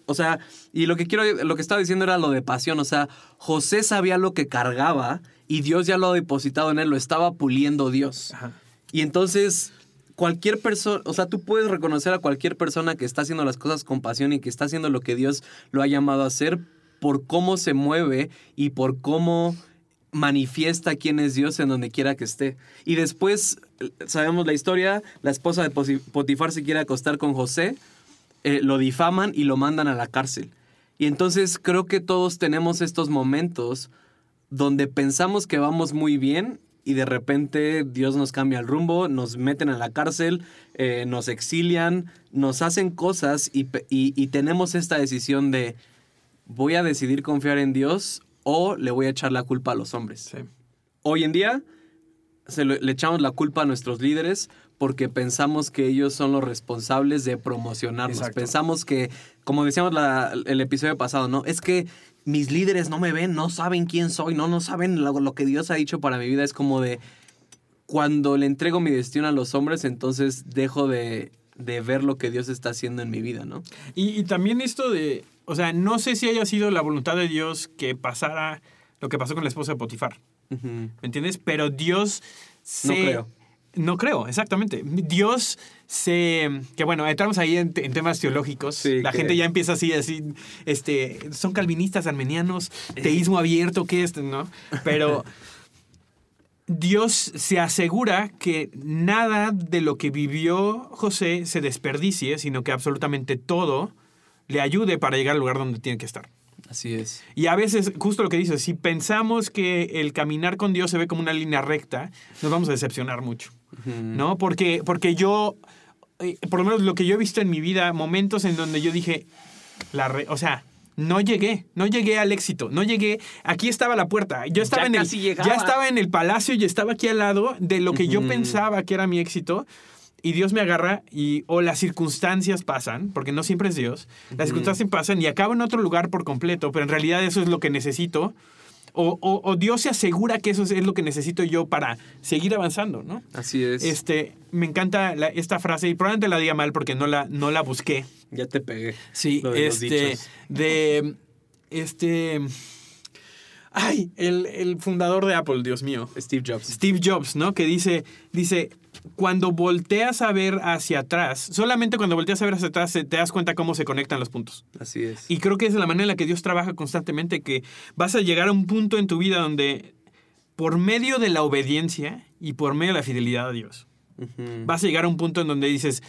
o sea, y lo que quiero, lo que estaba diciendo era lo de pasión, o sea, José sabía lo que cargaba y Dios ya lo ha depositado en él, lo estaba puliendo Dios. Y entonces cualquier persona, o sea, tú puedes reconocer a cualquier persona que está haciendo las cosas con pasión y que está haciendo lo que Dios lo ha llamado a hacer por cómo se mueve y por cómo manifiesta quién es Dios en donde quiera que esté. Y después, sabemos la historia, la esposa de Potifar se quiere acostar con José, eh, lo difaman y lo mandan a la cárcel. Y entonces creo que todos tenemos estos momentos donde pensamos que vamos muy bien y de repente Dios nos cambia el rumbo, nos meten a la cárcel, eh, nos exilian, nos hacen cosas y, tenemos esta decisión de voy a decidir confiar en Dios o le voy a echar la culpa a los hombres. Hoy en día se le echamos la culpa a nuestros líderes porque pensamos que ellos son los responsables de promocionarnos. Pensamos que, como decíamos el episodio pasado, ¿no? Es que mis líderes no me ven, no saben quién soy, no, no saben lo, que Dios ha dicho para mi vida. Es como de, cuando le entrego mi destino a los hombres, entonces dejo de, ver lo que Dios está haciendo en mi vida, ¿no? Y, también esto de, o sea, no sé si haya sido la voluntad de Dios que pasara lo que pasó con la esposa de Potifar. ¿Me entiendes? Pero Dios se... No creo. No creo, exactamente. Dios se... Que bueno, entramos ahí en, temas teológicos. la gente ya empieza así, así, este, son calvinistas, armenianos, teísmo abierto, ¿qué es? ¿No? Pero Dios se asegura que nada de lo que vivió José se desperdicie, sino que absolutamente todo le ayude para llegar al lugar donde tiene que estar. Así es. Y a veces, justo lo que dices, si pensamos que el caminar con Dios se ve como una línea recta, nos vamos a decepcionar mucho. ¿No? Porque, porque yo, eh, por lo menos lo que yo he visto en mi vida, momentos en donde yo dije, la o sea, no llegué, no llegué al éxito, no llegué, aquí estaba la puerta, yo estaba en el, ya estaba en el palacio y estaba aquí al lado de lo que yo pensaba que era mi éxito y Dios me agarra y o las circunstancias pasan, porque no siempre es Dios, las circunstancias pasan y acabo en otro lugar por completo, pero en realidad eso es lo que necesito. O, Dios se asegura que eso es lo que necesito yo para seguir avanzando, ¿no? Así es. Este, me encanta esta frase y probablemente la diga mal porque no la, no la busqué. Ya te pegué. Sí, este, de, este, ay, el, el, fundador de Apple, Dios mío. Steve Jobs. Steve Jobs, ¿no? Que dice, dice, cuando volteas a ver hacia atrás, solamente cuando volteas a ver hacia atrás te das cuenta cómo se conectan los puntos. Así es. Y creo que es la manera en la que Dios trabaja constantemente, que vas a llegar a un punto en tu vida donde por medio de la obediencia y por medio de la fidelidad a Dios, vas a llegar a un punto en donde dices,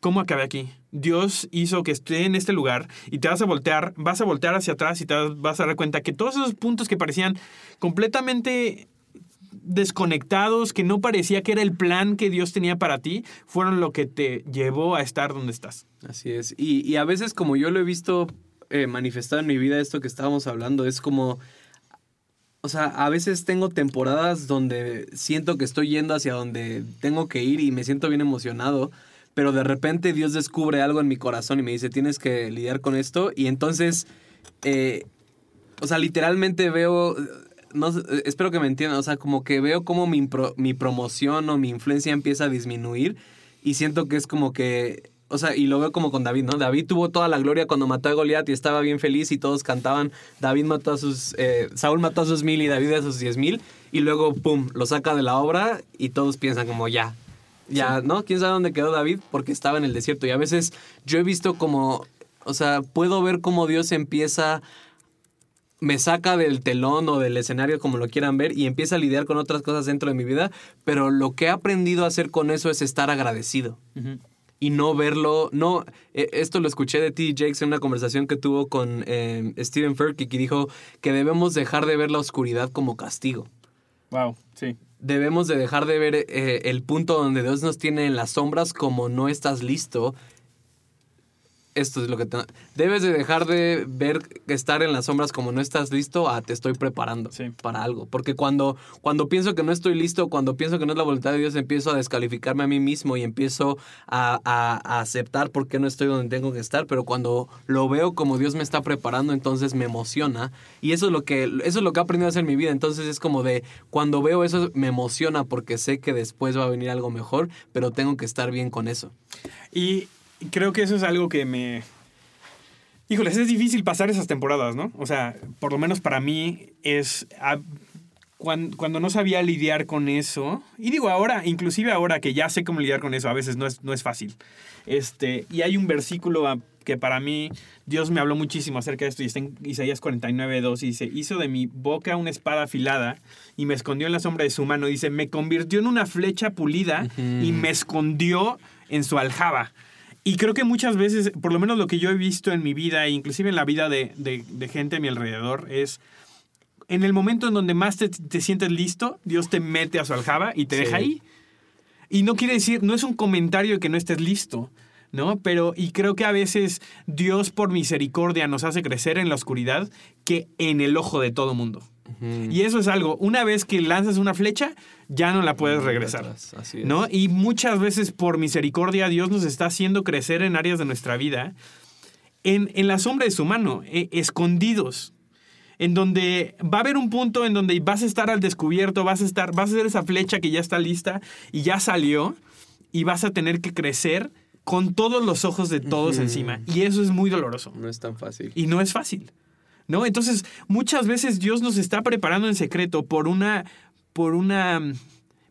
¿cómo acabé aquí? Dios hizo que esté en este lugar y te vas a voltear, vas a voltear hacia atrás y te vas a dar cuenta que todos esos puntos que parecían completamente desconectados, que no parecía que era el plan que Dios tenía para ti, fueron lo que te llevó a estar donde estás. Así es. Y, a veces como yo lo he visto eh, manifestado en mi vida, esto que estábamos hablando, es como... O sea, a veces tengo temporadas donde siento que estoy yendo hacia donde tengo que ir y me siento bien emocionado, pero de repente Dios descubre algo en mi corazón y me dice, tienes que lidiar con esto. Y entonces, eh, o sea, literalmente veo, no, espero que me entiendan, o sea, como que veo como mi, mi promoción o mi influencia empieza a disminuir y siento que es como que o sea, y lo veo como con David, ¿no? David tuvo toda la gloria cuando mató a Goliat y estaba bien feliz y todos cantaban. David mató a sus. Eh, Saúl mató a sus mil y David a sus diez mil. Y luego, pum, lo saca de la obra y todos piensan como ya. Ya, ¿no? ¿Quién sabe dónde quedó David? Porque estaba en el desierto. Y a veces yo he visto como. O sea, puedo ver cómo Dios empieza me saca del telón o del escenario, como lo quieran ver, y empieza a lidiar con otras cosas dentro de mi vida, pero lo que he aprendido a hacer con eso es estar agradecido. Y no verlo, no, e, esto lo escuché de T. Jakes en una conversación que tuvo con eh, Stephen Furtick, que dijo que debemos dejar de ver la oscuridad como castigo. Wow, sí. debemos de dejar de ver eh, el punto donde Dios nos tiene en las sombras como no estás listo esto es lo que te... debes de dejar de ver estar en las sombras como no estás listo a te estoy preparando para algo. Porque cuando, cuando pienso que no estoy listo, cuando pienso que no es la voluntad de Dios, empiezo a descalificarme a mí mismo y empiezo a, a, aceptar por qué no estoy donde tengo que estar. Pero cuando lo veo como Dios me está preparando, entonces me emociona. Y eso es lo que, eso es lo que he aprendido a hacer en mi vida. Entonces es como de, cuando veo eso me emociona porque sé que después va a venir algo mejor, pero tengo que estar bien con eso. Y creo que eso es algo que me... Híjoles, es difícil pasar esas temporadas, ¿no? O sea, por lo menos para mí es... cuando, no sabía lidiar con eso, y digo ahora, inclusive ahora que ya sé cómo lidiar con eso, a veces no es, no es fácil. Este, y hay un versículo que para mí Dios me habló muchísimo acerca de esto y está en Isaías 49, 2 y dice, hizo de mi boca una espada afilada y me escondió en la sombra de su mano. Dice, me convirtió en una flecha pulida y me escondió en su aljaba. Y creo que muchas veces, por lo menos lo que yo he visto en mi vida, e inclusive en la vida de, gente a mi alrededor, es en el momento en donde más te, sientes listo, Dios te mete a su aljaba y te deja ahí. Y no quiere decir, no es un comentario de que no estés listo, ¿no? Pero, y creo que a veces Dios por misericordia nos hace crecer en la oscuridad que en el ojo de todo mundo. Y eso es algo, una vez que lanzas una flecha, ya no la puedes regresar. ¿no? Y muchas veces por misericordia Dios nos está haciendo crecer en áreas de nuestra vida en, la sombra de su mano, e, escondidos. En donde va a haber un punto en donde vas a estar al descubierto, vas a estar, vas a hacer esa flecha que ya está lista y ya salió, y vas a tener que crecer con todos los ojos de todos encima. Y eso es muy doloroso. No es tan fácil. Y no es fácil. ¿No? Entonces, muchas veces Dios nos está preparando en secreto por una, por una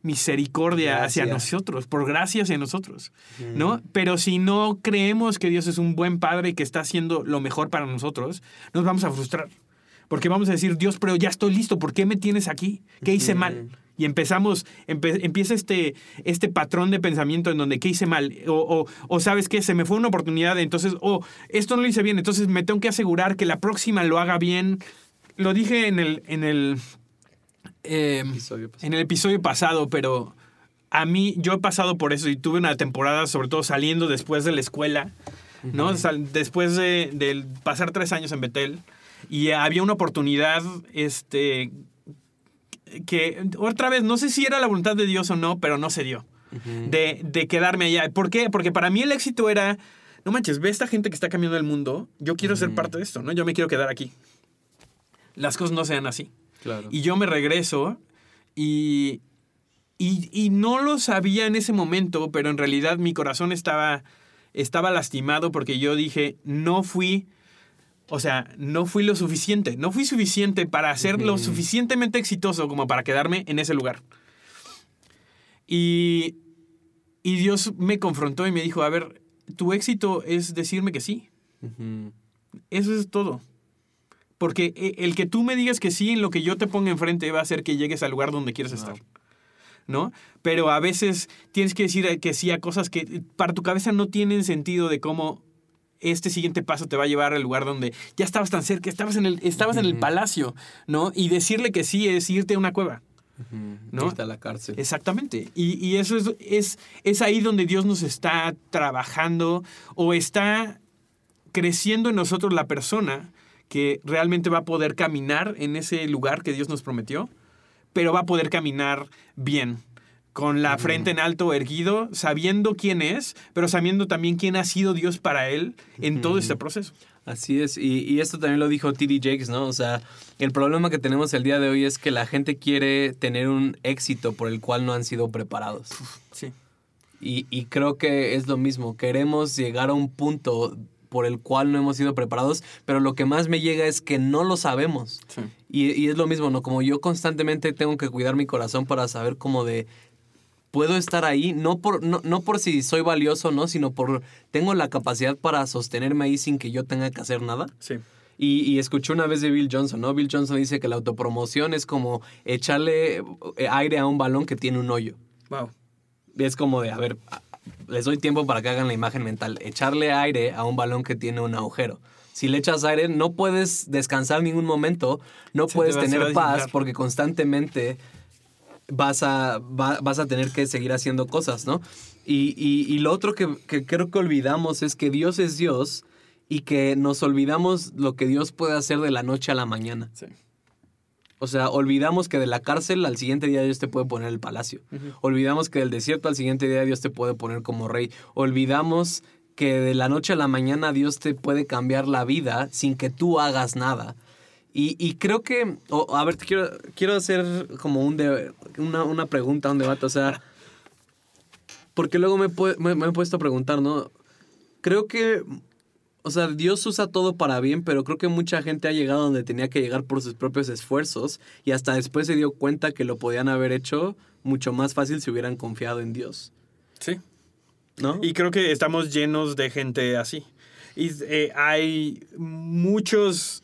misericordia hacia nosotros, por gracia hacia nosotros, ¿no? Pero si no creemos que Dios es un buen padre y que está haciendo lo mejor para nosotros, nos vamos a frustrar. Porque vamos a decir, Dios, pero ya estoy listo, ¿por qué me tienes aquí? ¿Qué hice mal? Y empezamos, empieza este, este patrón de pensamiento en donde, ¿qué hice mal? O, o, ¿sabes qué? Se me fue una oportunidad, entonces, o esto no lo hice bien, entonces me tengo que asegurar que la próxima lo haga bien. Lo dije en el, en el, em, en el episodio pasado, pero a mí, yo he pasado por eso y tuve una temporada, sobre todo saliendo después de la escuela, ¿no? Después de, de, pasar tres años en Betel, y había una oportunidad, este, que otra vez, no sé si era la voluntad de Dios o no, pero no se dio. de, de, quedarme allá. ¿Por qué? Porque para mí el éxito era, no manches, ve esta gente que está cambiando el mundo, yo quiero ser parte de esto, ¿no? Yo me quiero quedar aquí. Las cosas no sean así. Claro. Y yo me regreso y, y, y, no lo sabía en ese momento, pero en realidad mi corazón estaba, estaba lastimado porque yo dije, no fui o sea, no fui lo suficiente. No fui suficiente para ser lo suficientemente exitoso como para quedarme en ese lugar. Y, y Dios me confrontó y me dijo, a ver, tu éxito es decirme que sí. Eso es todo. Porque e, el que tú me digas que sí en lo que yo te ponga enfrente va a hacer que llegues al lugar donde quieres estar. ¿no? Pero a veces tienes que decir que sí a cosas que para tu cabeza no tienen sentido de cómo este siguiente paso te va a llevar al lugar donde ya estabas tan cerca, estabas en el, estabas en el palacio, ¿no? Y decirle que sí es irte a una cueva. ¿no? Irte a la cárcel. Exactamente. Y, eso es, es, es ahí donde Dios nos está trabajando o está creciendo en nosotros la persona que realmente va a poder caminar en ese lugar que Dios nos prometió, pero va a poder caminar bien, con la frente en alto, erguido, sabiendo quién es, pero sabiendo también quién ha sido Dios para él en todo este proceso. Así es, y, esto también lo dijo T.D. Jakes, ¿no? O sea, el problema que tenemos el día de hoy es que la gente quiere tener un éxito por el cual no han sido preparados. Sí. Y, y creo que es lo mismo, queremos llegar a un punto por el cual no hemos sido preparados, pero lo que más me llega es que no lo sabemos. Sí. Y, y, es lo mismo, ¿no? Como yo constantemente tengo que cuidar mi corazón para saber cómo de puedo estar ahí, no por, no, no por si soy valioso, ¿no? Sino por tengo la capacidad para sostenerme ahí sin que yo tenga que hacer nada. Sí. Y, y, escuché una vez de Bill Johnson, ¿no? Bill Johnson dice que la autopromoción es como echarle eh, aire a un balón que tiene un hoyo. Wow. Es como de, a ver, les doy tiempo para que hagan la imagen mental. Echarle aire a un balón que tiene un agujero. Si le echas aire, no puedes descansar en ningún momento, no puedes tener paz porque constantemente vas a, va- vas a tener que seguir haciendo cosas, ¿no? Y, y- y lo otro que, que creo que olvidamos es que Dios es Dios y que nos olvidamos lo que Dios puede hacer de la noche a la mañana. Sí. O sea, olvidamos que de la cárcel al siguiente día Dios te puede poner el palacio. Olvidamos que del desierto al siguiente día Dios te puede poner como rey. Olvidamos que de la noche a la mañana Dios te puede cambiar la vida sin que tú hagas nada. Y, y creo que, a ver, te quiero, quiero hacer como un de- una, una pregunta, un debate, o sea, porque luego me, me- me he puesto a preguntar, ¿no? Creo que, o sea, Dios usa todo para bien, pero creo que mucha gente ha llegado donde tenía que llegar por sus propios esfuerzos y hasta después se dio cuenta que lo podían haber hecho mucho más fácil si hubieran confiado en Dios, Sí. ¿no? Y creo que estamos llenos de gente así. Y eh, hay muchos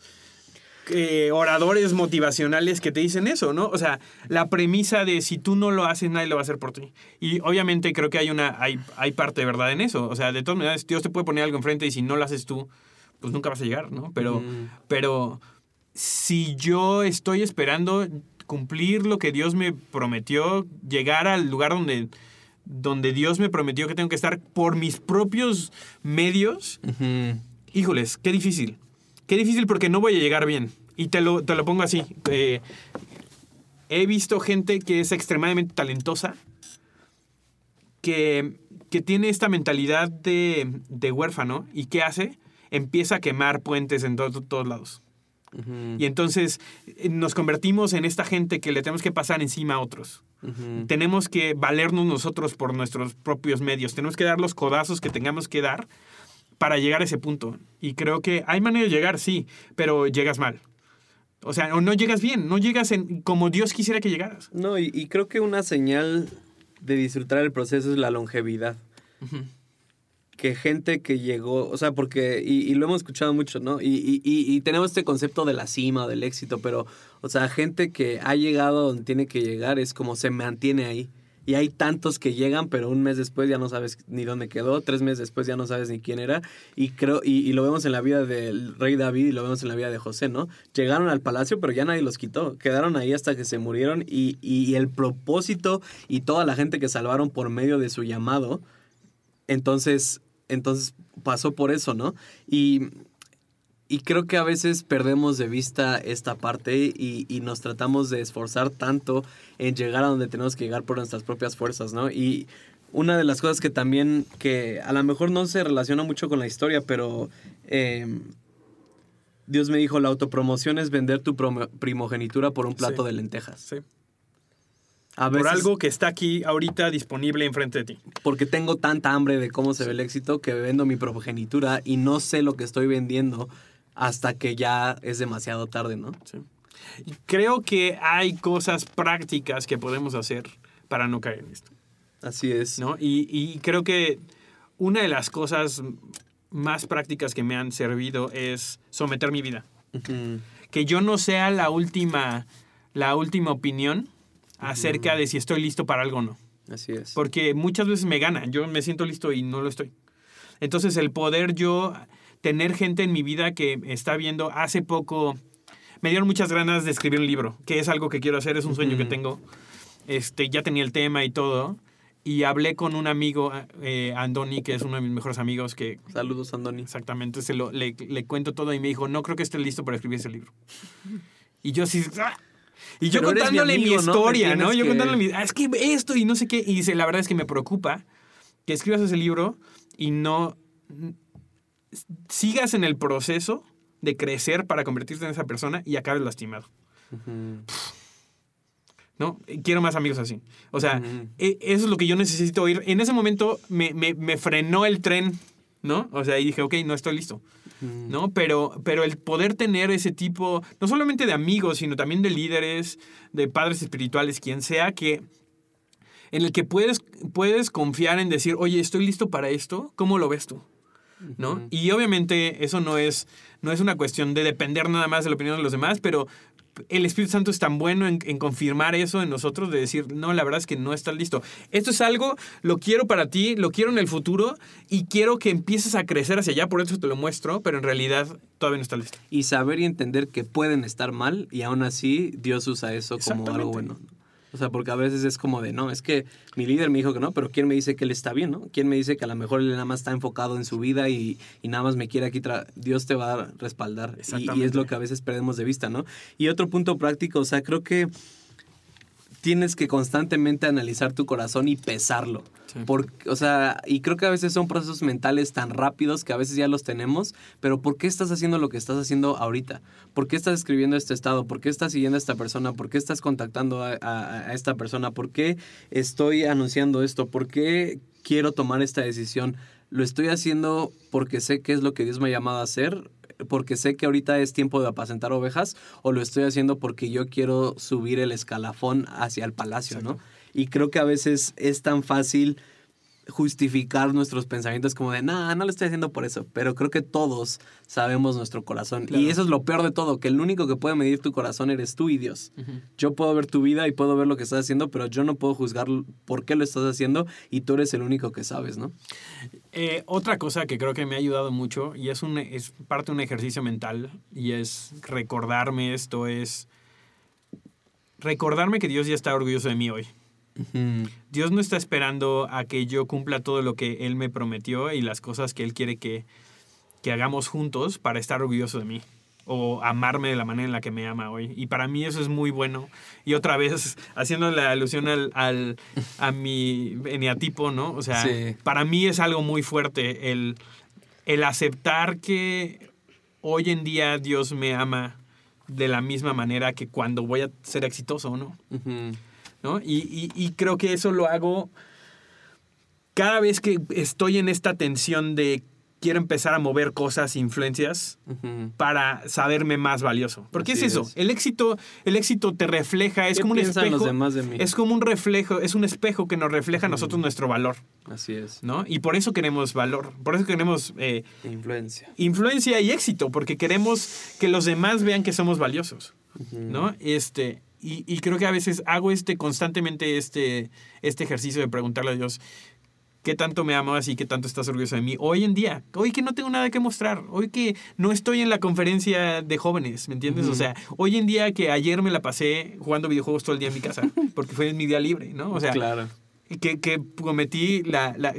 eh, oradores motivacionales que te dicen eso, ¿no? O sea, la premisa de si tú no lo haces, nadie lo va a hacer por ti. Y obviamente creo que hay una hay, hay parte de verdad en eso. O sea, de todas maneras, Dios te puede poner algo enfrente y si no lo haces tú, pues nunca vas a llegar, ¿no? Pero, Mm. pero si yo estoy esperando cumplir lo que Dios me prometió, llegar al lugar donde, donde Dios me prometió que tengo que estar por mis propios medios, híjoles, qué difícil. Qué difícil porque no voy a llegar bien. Y te lo, te lo pongo así. eh, he visto gente que es extremadamente talentosa, que, que tiene esta mentalidad de, de huérfano. ¿Y qué hace? Empieza a quemar puentes en to- todos lados. Y entonces eh, nos convertimos en esta gente que le tenemos que pasar encima a otros. Tenemos que valernos nosotros por nuestros propios medios. Tenemos que dar los codazos que tengamos que dar para llegar a ese punto. Y creo que hay manera de llegar, sí, pero llegas mal. O sea, o no llegas bien, no llegas en, como Dios quisiera que llegaras. No, y, y creo que una señal de disfrutar el proceso es la longevidad. Que gente que llegó, o sea, porque, y, y lo hemos escuchado mucho, ¿no? Y, y- tenemos este concepto de la cima o del éxito, pero, o sea, gente que ha llegado donde tiene que llegar es como se mantiene ahí. Y hay tantos que llegan, pero un mes después ya no sabes ni dónde quedó, tres meses después ya no sabes ni quién era. Y creo, y, y lo vemos en la vida del rey David y lo vemos en la vida de José, ¿no? Llegaron al palacio, pero ya nadie los quitó. Quedaron ahí hasta que se murieron. Y, y el propósito y toda la gente que salvaron por medio de su llamado, entonces, entonces pasó por eso, ¿no? Y, y creo que a veces perdemos de vista esta parte y, y nos tratamos de esforzar tanto en llegar a donde tenemos que llegar por nuestras propias fuerzas, ¿no? Y una de las cosas que también, que a lo mejor no se relaciona mucho con la historia, pero eh, Dios me dijo, la autopromoción es vender tu primogenitura por un plato Sí. de lentejas. Sí. A Por algo que está aquí ahorita disponible enfrente de ti. porque tengo tanta hambre de cómo se ve el éxito que vendo mi primogenitura y no sé lo que estoy vendiendo hasta que ya es demasiado tarde, ¿no? Sí. Creo que hay cosas prácticas que podemos hacer para no caer en esto. Así es. ¿no? Y, y creo que una de las cosas más prácticas que me han servido es someter mi vida. Que yo no sea la última, la última opinión acerca de si estoy listo para algo o no. Así es. Porque muchas veces me gana. Yo me siento listo y no lo estoy. Entonces, el poder yo tener gente en mi vida que está viendo hace poco. Me dieron muchas ganas de escribir un libro, que es algo que quiero hacer, es un sueño que tengo. Este, ya tenía el tema y todo. Y hablé con un amigo, eh, Andoni, que es uno de mis mejores amigos, que Saludos, Andoni. exactamente se lo, le, le cuento todo y me dijo, no creo que esté listo para escribir ese libro. Y yo así... ¡ah! Y yo Pero mi contándole mi, amigo, ¿no? Me historia, ¿no? tienes Yo que- contándole mi... "Ah, es que esto y no sé qué. Y dice, la verdad es que me preocupa que escribas ese libro y no sigas en el proceso de crecer para convertirte en esa persona y acabes lastimado. ¿no? Quiero más amigos así. O sea, e- eso es lo que yo necesito oír. En ese momento me, me- me frenó el tren, ¿no? O sea, y dije, ok, no estoy listo. ¿no? Pero, pero el poder tener ese tipo, no solamente de amigos, sino también de líderes, de padres espirituales, quien sea, que en el que puedes, puedes confiar en decir, oye, estoy listo para esto, ¿cómo lo ves tú? ¿No? Y obviamente eso no es, no es una cuestión de depender nada más de la opinión de los demás, pero el Espíritu Santo es tan bueno en, en confirmar eso en nosotros, de decir, no, la verdad es que no estás listo. Esto es algo, lo quiero para ti, lo quiero en el futuro y quiero que empieces a crecer hacia allá, por eso te lo muestro, pero en realidad todavía no está listo. Y saber y entender que pueden estar mal y aún así Dios usa eso como algo bueno. O sea, porque a veces es como de, no, es que mi líder me dijo que no, pero ¿quién me dice que él está bien, no? ¿Quién me dice que a lo mejor él nada más está enfocado en su vida y, y nada más me quiere aquí, tra Dios te va a respaldar. Y, y es lo que a veces perdemos de vista, ¿no? Y otro punto práctico, o sea, creo que tienes que constantemente analizar tu corazón y pesarlo. Porque, o sea, y creo que a veces son procesos mentales tan rápidos que a veces ya los tenemos, pero ¿por qué estás haciendo lo que estás haciendo ahorita? ¿Por qué estás escribiendo este estado? ¿Por qué estás siguiendo a esta persona? ¿Por qué estás contactando a, a esta persona? ¿Por qué estoy anunciando esto? ¿Por qué quiero tomar esta decisión? ¿Lo estoy haciendo porque sé qué es lo que Dios me ha llamado a hacer? Porque sé que ahorita es tiempo de apacentar ovejas o lo estoy haciendo porque yo quiero subir el escalafón hacia el palacio, ¿no? Y creo que a veces es tan fácil justificar nuestros pensamientos como de, nah, no lo estoy haciendo por eso, pero creo que todos sabemos nuestro corazón. Y eso es lo peor de todo, que el único que puede medir tu corazón eres tú y Dios. Yo puedo ver tu vida y puedo ver lo que estás haciendo, pero yo no puedo juzgar por qué lo estás haciendo y tú eres el único que sabes, ¿no? Eh, otra cosa que creo que me ha ayudado mucho y es, un, es parte de un ejercicio mental y es recordarme esto, es recordarme que Dios ya está orgulloso de mí hoy. Dios no está esperando a que yo cumpla todo lo que Él me prometió y las cosas que Él quiere que, que hagamos juntos para estar orgulloso de mí o amarme de la manera en la que me ama hoy. Y para mí eso es muy bueno. Y otra vez, haciendo la alusión al, al a mi eneatipo, ¿no? O sea, para mí es algo muy fuerte el, el aceptar que hoy en día Dios me ama de la misma manera que cuando voy a ser exitoso, ¿no? ¿No? Y, y, creo que eso lo hago cada vez que estoy en esta tensión de quiero empezar a mover cosas, influencias, para saberme más valioso. Porque es eso, el éxito, el éxito te refleja, es como un espejo. Los demás de mí? Es como un reflejo, es un espejo que nos refleja a nosotros nuestro valor. Así es. ¿No? Y por eso queremos valor, por eso queremos eh, influencia. Influencia y éxito, porque queremos que los demás vean que somos valiosos. ¿No? Este, y, creo que a veces hago este constantemente este, este ejercicio de preguntarle a Dios, ¿qué tanto me amas y qué tanto estás orgulloso de mí? Hoy en día, hoy que no tengo nada que mostrar, hoy que no estoy en la conferencia de jóvenes, ¿me entiendes? O sea, hoy en día que ayer me la pasé jugando videojuegos todo el día en mi casa, porque fue mi día libre, ¿no? O sea, claro. que, que cometí la, la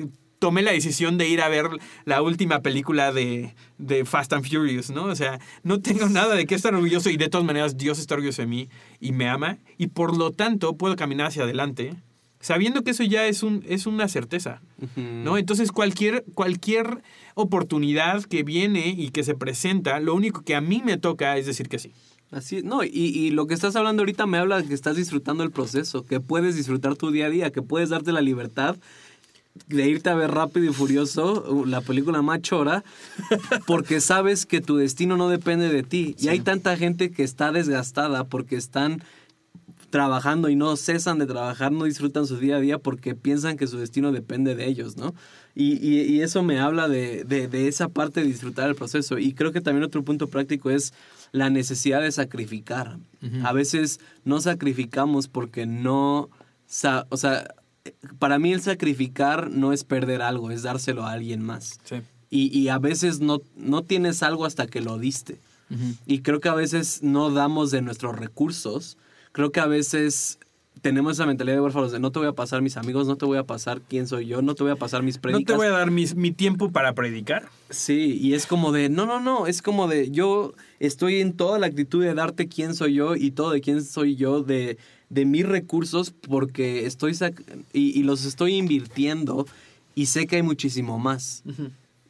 tomé la decisión de ir a ver la última película de, de, Fast and Furious, ¿no? O sea, no tengo nada de qué estar orgulloso y de todas maneras Dios está orgulloso de mí y me ama y por lo tanto puedo caminar hacia adelante sabiendo que eso ya es, un, es una certeza, ¿no? Entonces cualquier, cualquier oportunidad que viene y que se presenta, lo único que a mí me toca es decir que sí. Así, no, y, y, lo que estás hablando ahorita me habla de que estás disfrutando el proceso, que puedes disfrutar tu día a día, que puedes darte la libertad de irte a ver Rápido y Furioso, uh, la película más chora, porque sabes que tu destino no depende de ti. Y hay tanta gente que está desgastada porque están trabajando y no cesan de trabajar, no disfrutan su día a día porque piensan que su destino depende de ellos, ¿no? Y, y, eso me habla de, de, esa parte de disfrutar el proceso. Y creo que también otro punto práctico es la necesidad de sacrificar. A veces no sacrificamos porque no, o sea, para mí el sacrificar no es perder algo, es dárselo a alguien más. Y, a veces no, no tienes algo hasta que lo diste. Y creo que a veces no damos de nuestros recursos. Creo que a veces tenemos esa mentalidad de huérfanos de no te voy a pasar mis amigos, no te voy a pasar quién soy yo, no te voy a pasar mis predicas. No te voy a dar mi tiempo para predicar. Sí, y es como de, no, no, no, es como de, yo estoy en toda la actitud de darte quién soy yo y todo de quién soy yo, de de mis recursos porque estoy y, los estoy invirtiendo y sé que hay muchísimo más.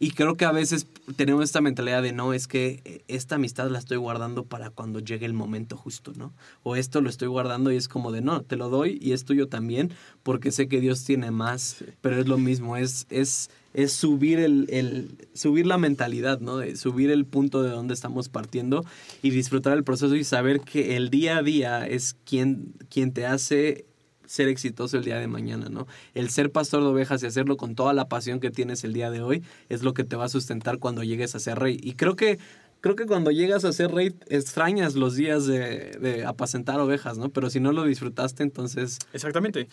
Y creo que a veces tenemos esta mentalidad de no, es que esta amistad la estoy guardando para cuando llegue el momento justo, ¿no? O esto lo estoy guardando y es como de no, te lo doy y es tuyo también porque sé que Dios tiene más, pero es lo mismo, es, es es subir, el, subir la mentalidad, ¿no? De subir el punto de donde estamos partiendo y disfrutar el proceso y saber que el día a día es quien, quien te hace ser exitoso el día de mañana, ¿no? El ser pastor de ovejas y hacerlo con toda la pasión que tienes el día de hoy es lo que te va a sustentar cuando llegues a ser rey. Y creo que creo que cuando llegas a ser rey extrañas los días de, apacentar ovejas, ¿no? Pero si no lo disfrutaste, entonces... Exactamente.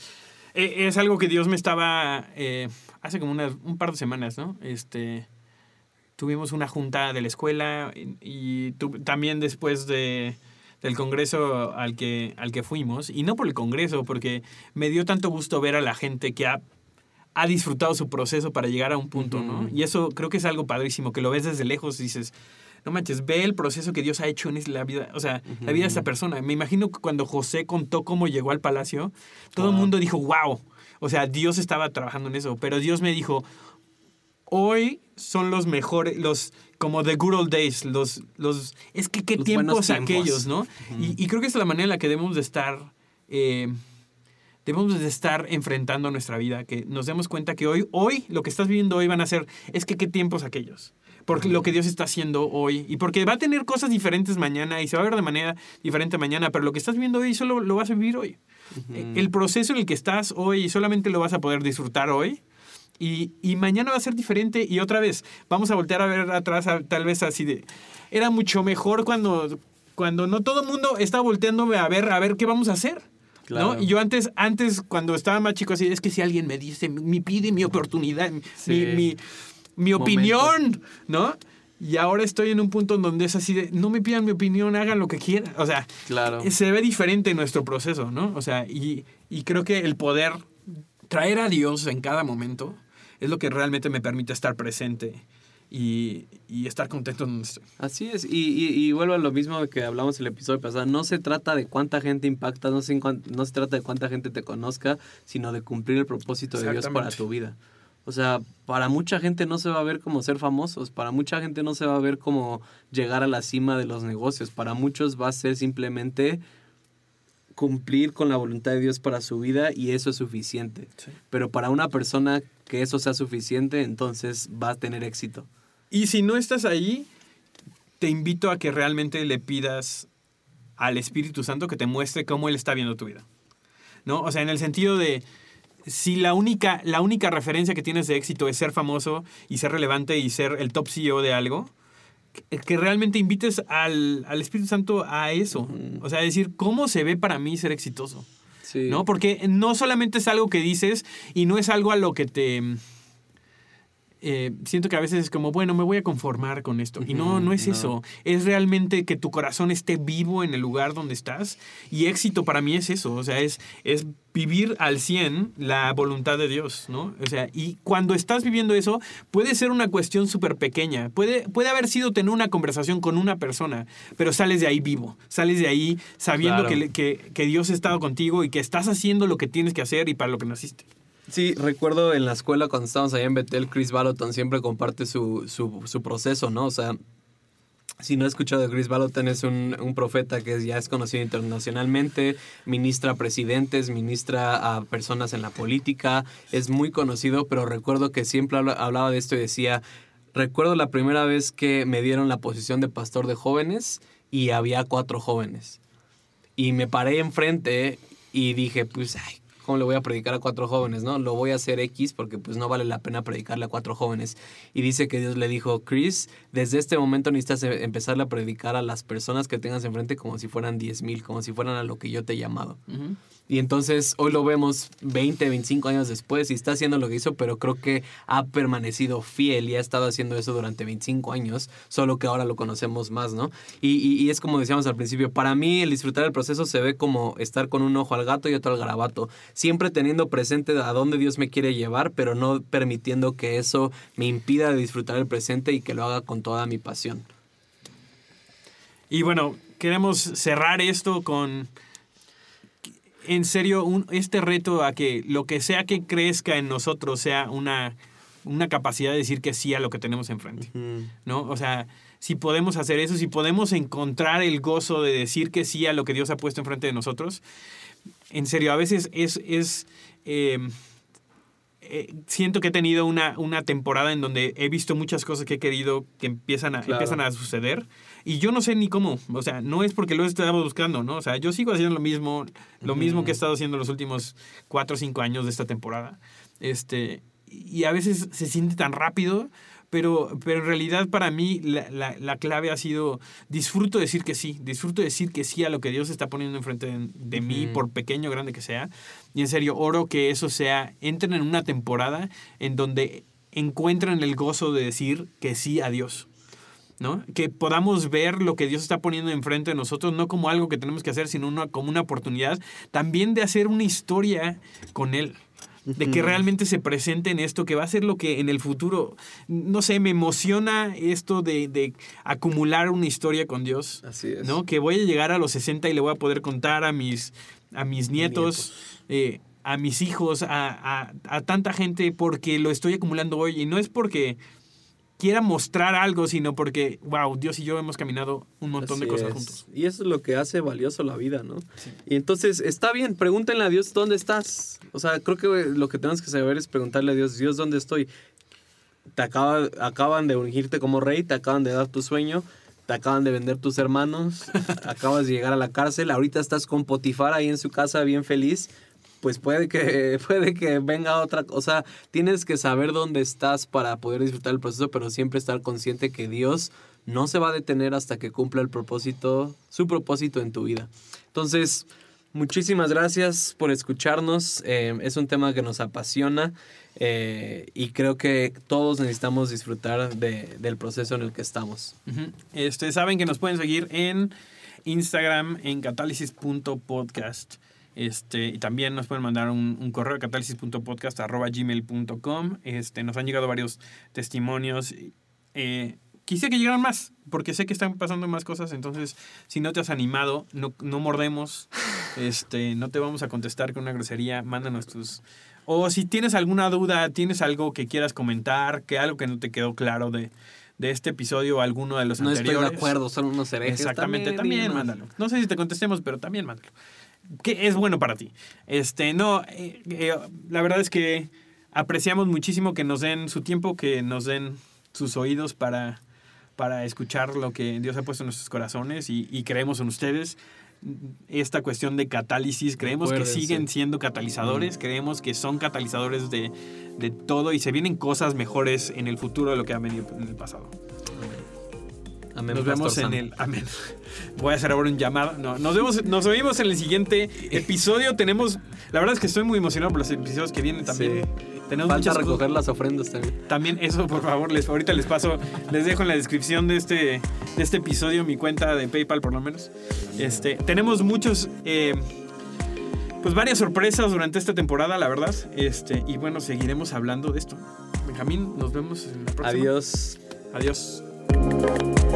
Eh, es algo que Dios me estaba eh, hace como un par de semanas, ¿no? Este, tuvimos una junta de la escuela y, también después de, del congreso al que, al que fuimos, y no por el congreso, porque me dio tanto gusto ver a la gente que ha, ha disfrutado su proceso para llegar a un punto, ¿no? Y eso creo que es algo padrísimo, que lo ves desde lejos y dices, no manches, ve el proceso que Dios ha hecho en la vida, o sea, la vida de esta persona. Me imagino que cuando José contó cómo llegó al palacio, todo el mundo dijo, wow, o sea, Dios estaba trabajando en eso, pero Dios me dijo, hoy son los mejores, los como the good old days, los, los es que qué tiempos, aquellos, ¿no? y, y creo que esa es la manera en la que debemos de estar, eh, debemos de estar enfrentando nuestra vida, que nos demos cuenta que hoy, hoy, lo que estás viviendo hoy van a ser, es que qué tiempos aquellos. Porque lo que Dios está haciendo hoy. Y porque va a tener cosas diferentes mañana y se va a ver de manera diferente mañana. Pero lo que estás viviendo hoy solo lo vas a vivir hoy. El proceso en el que estás hoy solamente lo vas a poder disfrutar hoy. Y, y mañana va a ser diferente. Y otra vez, vamos a voltear a ver atrás, a- tal vez así de. Era mucho mejor cuando, cuando no todo el mundo está volteándome a ver, a ver qué vamos a hacer. Claro. ¿no? Y yo antes, antes, cuando estaba más chico, así, es que si alguien me dice, me pide mi oportunidad, mi- Sí. mi, mi opinión, ¿no? Y ahora estoy en un punto en donde es así de, no me pidan mi opinión, hagan lo que quieran. O sea, Claro. se ve diferente nuestro proceso, ¿no? O sea, y, y creo que el poder traer a Dios en cada momento es lo que realmente me permite estar presente y, y estar contento en donde estoy. Así es, y, y, y vuelvo a lo mismo que hablamos el episodio pasado, no se trata de cuánta gente impacta, no se, no se trata de cuánta gente te conozca, sino de cumplir el propósito de Dios para tu vida. O sea, para mucha gente no se va a ver como ser famosos, para mucha gente no se va a ver como llegar a la cima de los negocios, para muchos va a ser simplemente cumplir con la voluntad de Dios para su vida y eso es suficiente. Sí. Pero para una persona que eso sea suficiente, entonces va a tener éxito. Y si no estás ahí, te invito a que realmente le pidas al Espíritu Santo que te muestre cómo Él está viendo tu vida. ¿No? O sea, en el sentido de, si la única, la única referencia que tienes de éxito es ser famoso y ser relevante y ser el top CEO de algo, que, que realmente invites al, al Espíritu Santo a eso. O sea, decir, ¿cómo se ve para mí ser exitoso? Sí. ¿no? Porque no solamente es algo que dices y no es algo a lo que te... eh, siento que a veces es como, bueno, me voy a conformar con esto. Y no, no es no. eso. Es realmente que tu corazón esté vivo en el lugar donde estás. Y éxito para mí es eso. O sea, es, es vivir al 100 la voluntad de Dios, ¿no? O sea, y cuando estás viviendo eso, puede ser una cuestión súper pequeña. Puede, puede haber sido tener una conversación con una persona, pero sales de ahí vivo. Sales de ahí sabiendo Claro. que, que, que Dios ha estado contigo y que estás haciendo lo que tienes que hacer y para lo que naciste. Sí, recuerdo en la escuela cuando estábamos allá en Betel, Chris Baloton siempre comparte su, su, proceso, ¿no? O sea, si no has escuchado de Chris Baloton, es un, un profeta que ya es conocido internacionalmente, ministra a presidentes, ministra a personas en la política, es muy conocido, pero recuerdo que siempre habla- hablaba de esto y decía, recuerdo la primera vez que me dieron la posición de pastor de jóvenes y había cuatro jóvenes. Y me paré enfrente y dije, pues, ay, ¿cómo le voy a predicar a cuatro jóvenes, no? Lo voy a hacer X porque pues no vale la pena predicarle a cuatro jóvenes. Y dice que Dios le dijo, Chris, desde este momento necesitas eh, empezarle a predicar a las personas que tengas enfrente como si fueran 10 mil, como si fueran a lo que yo te he llamado. Y entonces hoy lo vemos 20, 25 años después y está haciendo lo que hizo, pero creo que ha permanecido fiel y ha estado haciendo eso durante 25 años, solo que ahora lo conocemos más, ¿no? Y, es como decíamos al principio, para mí el disfrutar el proceso se ve como estar con un ojo al gato y otro al garabato, siempre teniendo presente a dónde Dios me quiere llevar, pero no permitiendo que eso me impida disfrutar el presente y que lo haga con toda mi pasión. Y bueno, queremos cerrar esto con, en serio, un- este reto a que lo que sea que crezca en nosotros sea una, una capacidad de decir que sí a lo que tenemos enfrente. ¿no? O sea, si podemos hacer eso, si podemos encontrar el gozo de decir que sí a lo que Dios ha puesto enfrente de nosotros, en serio, a veces es... es eh, eh, siento que he tenido una, una temporada en donde he visto muchas cosas que he querido que empiezan a, Claro. empiezan a suceder y yo no sé ni cómo, o sea, no es porque lo estaba buscando, ¿no? O sea, yo sigo haciendo lo mismo, lo mismo que he estado haciendo los últimos cuatro o cinco años de esta temporada. Este, y a veces se siente tan rápido, pero, pero en realidad para mí la, la- la clave ha sido disfruto decir que sí, disfruto decir que sí a lo que Dios está poniendo enfrente de, de mí, por pequeño o grande que sea. Y en serio, oro que eso sea, entren en una temporada en donde encuentran el gozo de decir que sí a Dios. ¿no? Que podamos ver lo que Dios está poniendo enfrente de nosotros, no como algo que tenemos que hacer, sino una, como una oportunidad también de hacer una historia con Él. De que realmente se presente en esto, que va a ser lo que en el futuro, no sé, me emociona esto de, de acumular una historia con Dios. Así es. ¿no? Que voy a llegar a los 60 y le voy a poder contar a mis, a mis nietos, eh, a mis hijos, a, a, a tanta gente, porque lo estoy acumulando hoy. Y no es porque quiera mostrar algo, sino porque, wow, Dios y yo hemos caminado un montón de Así cosas es. juntos. Y eso es lo que hace valioso la vida, ¿no? Y entonces, está bien, pregúntenle a Dios dónde estás. O sea, creo que lo que tenemos que saber es preguntarle a Dios, Dios, ¿dónde estoy? Te acaba- acaban de ungirte como rey, te acaban de dar tu sueño, te acaban de vender tus hermanos, acabas de llegar a la cárcel, ahorita estás con Potifar ahí en su casa bien feliz. Pues puede que, puede que venga otra cosa. Tienes que saber dónde estás para poder disfrutar el proceso, pero siempre estar consciente que Dios no se va a detener hasta que cumpla el propósito, su propósito en tu vida. Entonces, muchísimas gracias por escucharnos. Eh, es un tema que nos apasiona eh, y creo que todos necesitamos disfrutar de- del proceso en el que estamos. Este, saben que nos pueden seguir en Instagram en catálisis.podcast. Este, y también nos pueden mandar un, un correo a catálisis.podcast.gmail.com. Este, nos han llegado varios testimonios. Eh, quise que llegaran más, porque sé que están pasando más cosas. Entonces, si no te has animado, no, no mordemos. Este, no te vamos a contestar con una grosería. Mándanos tus. O si tienes alguna duda, tienes algo que quieras comentar, que algo que no te quedó claro de, de este episodio o alguno de los No estoy anteriores. de acuerdo, son unos herejes. Exactamente, también, díganos. mándalo. No sé si te contestemos, pero también mándalo. Que es bueno para ti. Este, no, eh, eh, la verdad es que apreciamos muchísimo que nos den su tiempo, que nos den sus oídos para, para escuchar lo que Dios ha puesto en nuestros corazones y, y creemos en ustedes. Esta cuestión de catálisis, creemos que siguen siendo catalizadores, creemos que son catalizadores de, de todo y se vienen cosas mejores en el futuro de lo que han venido en el pasado. Amén, Nos Pastor vemos en Sam. el. Amén. Voy a hacer ahora un llamado. No, nos vemos, nos oímos en el siguiente episodio. Tenemos. La verdad es que estoy muy emocionado por los episodios que vienen también. Sí. Tenemos Falta muchas recoger las ofrendas también. También eso, por favor, les, ahorita les paso, les dejo en la descripción de este, de este episodio mi cuenta de PayPal, por lo menos. Este, tenemos muchos, eh, pues varias sorpresas durante esta temporada, la verdad. Este, y bueno, seguiremos hablando de esto. Benjamín, nos vemos en la próxima. Adiós. Adiós. Música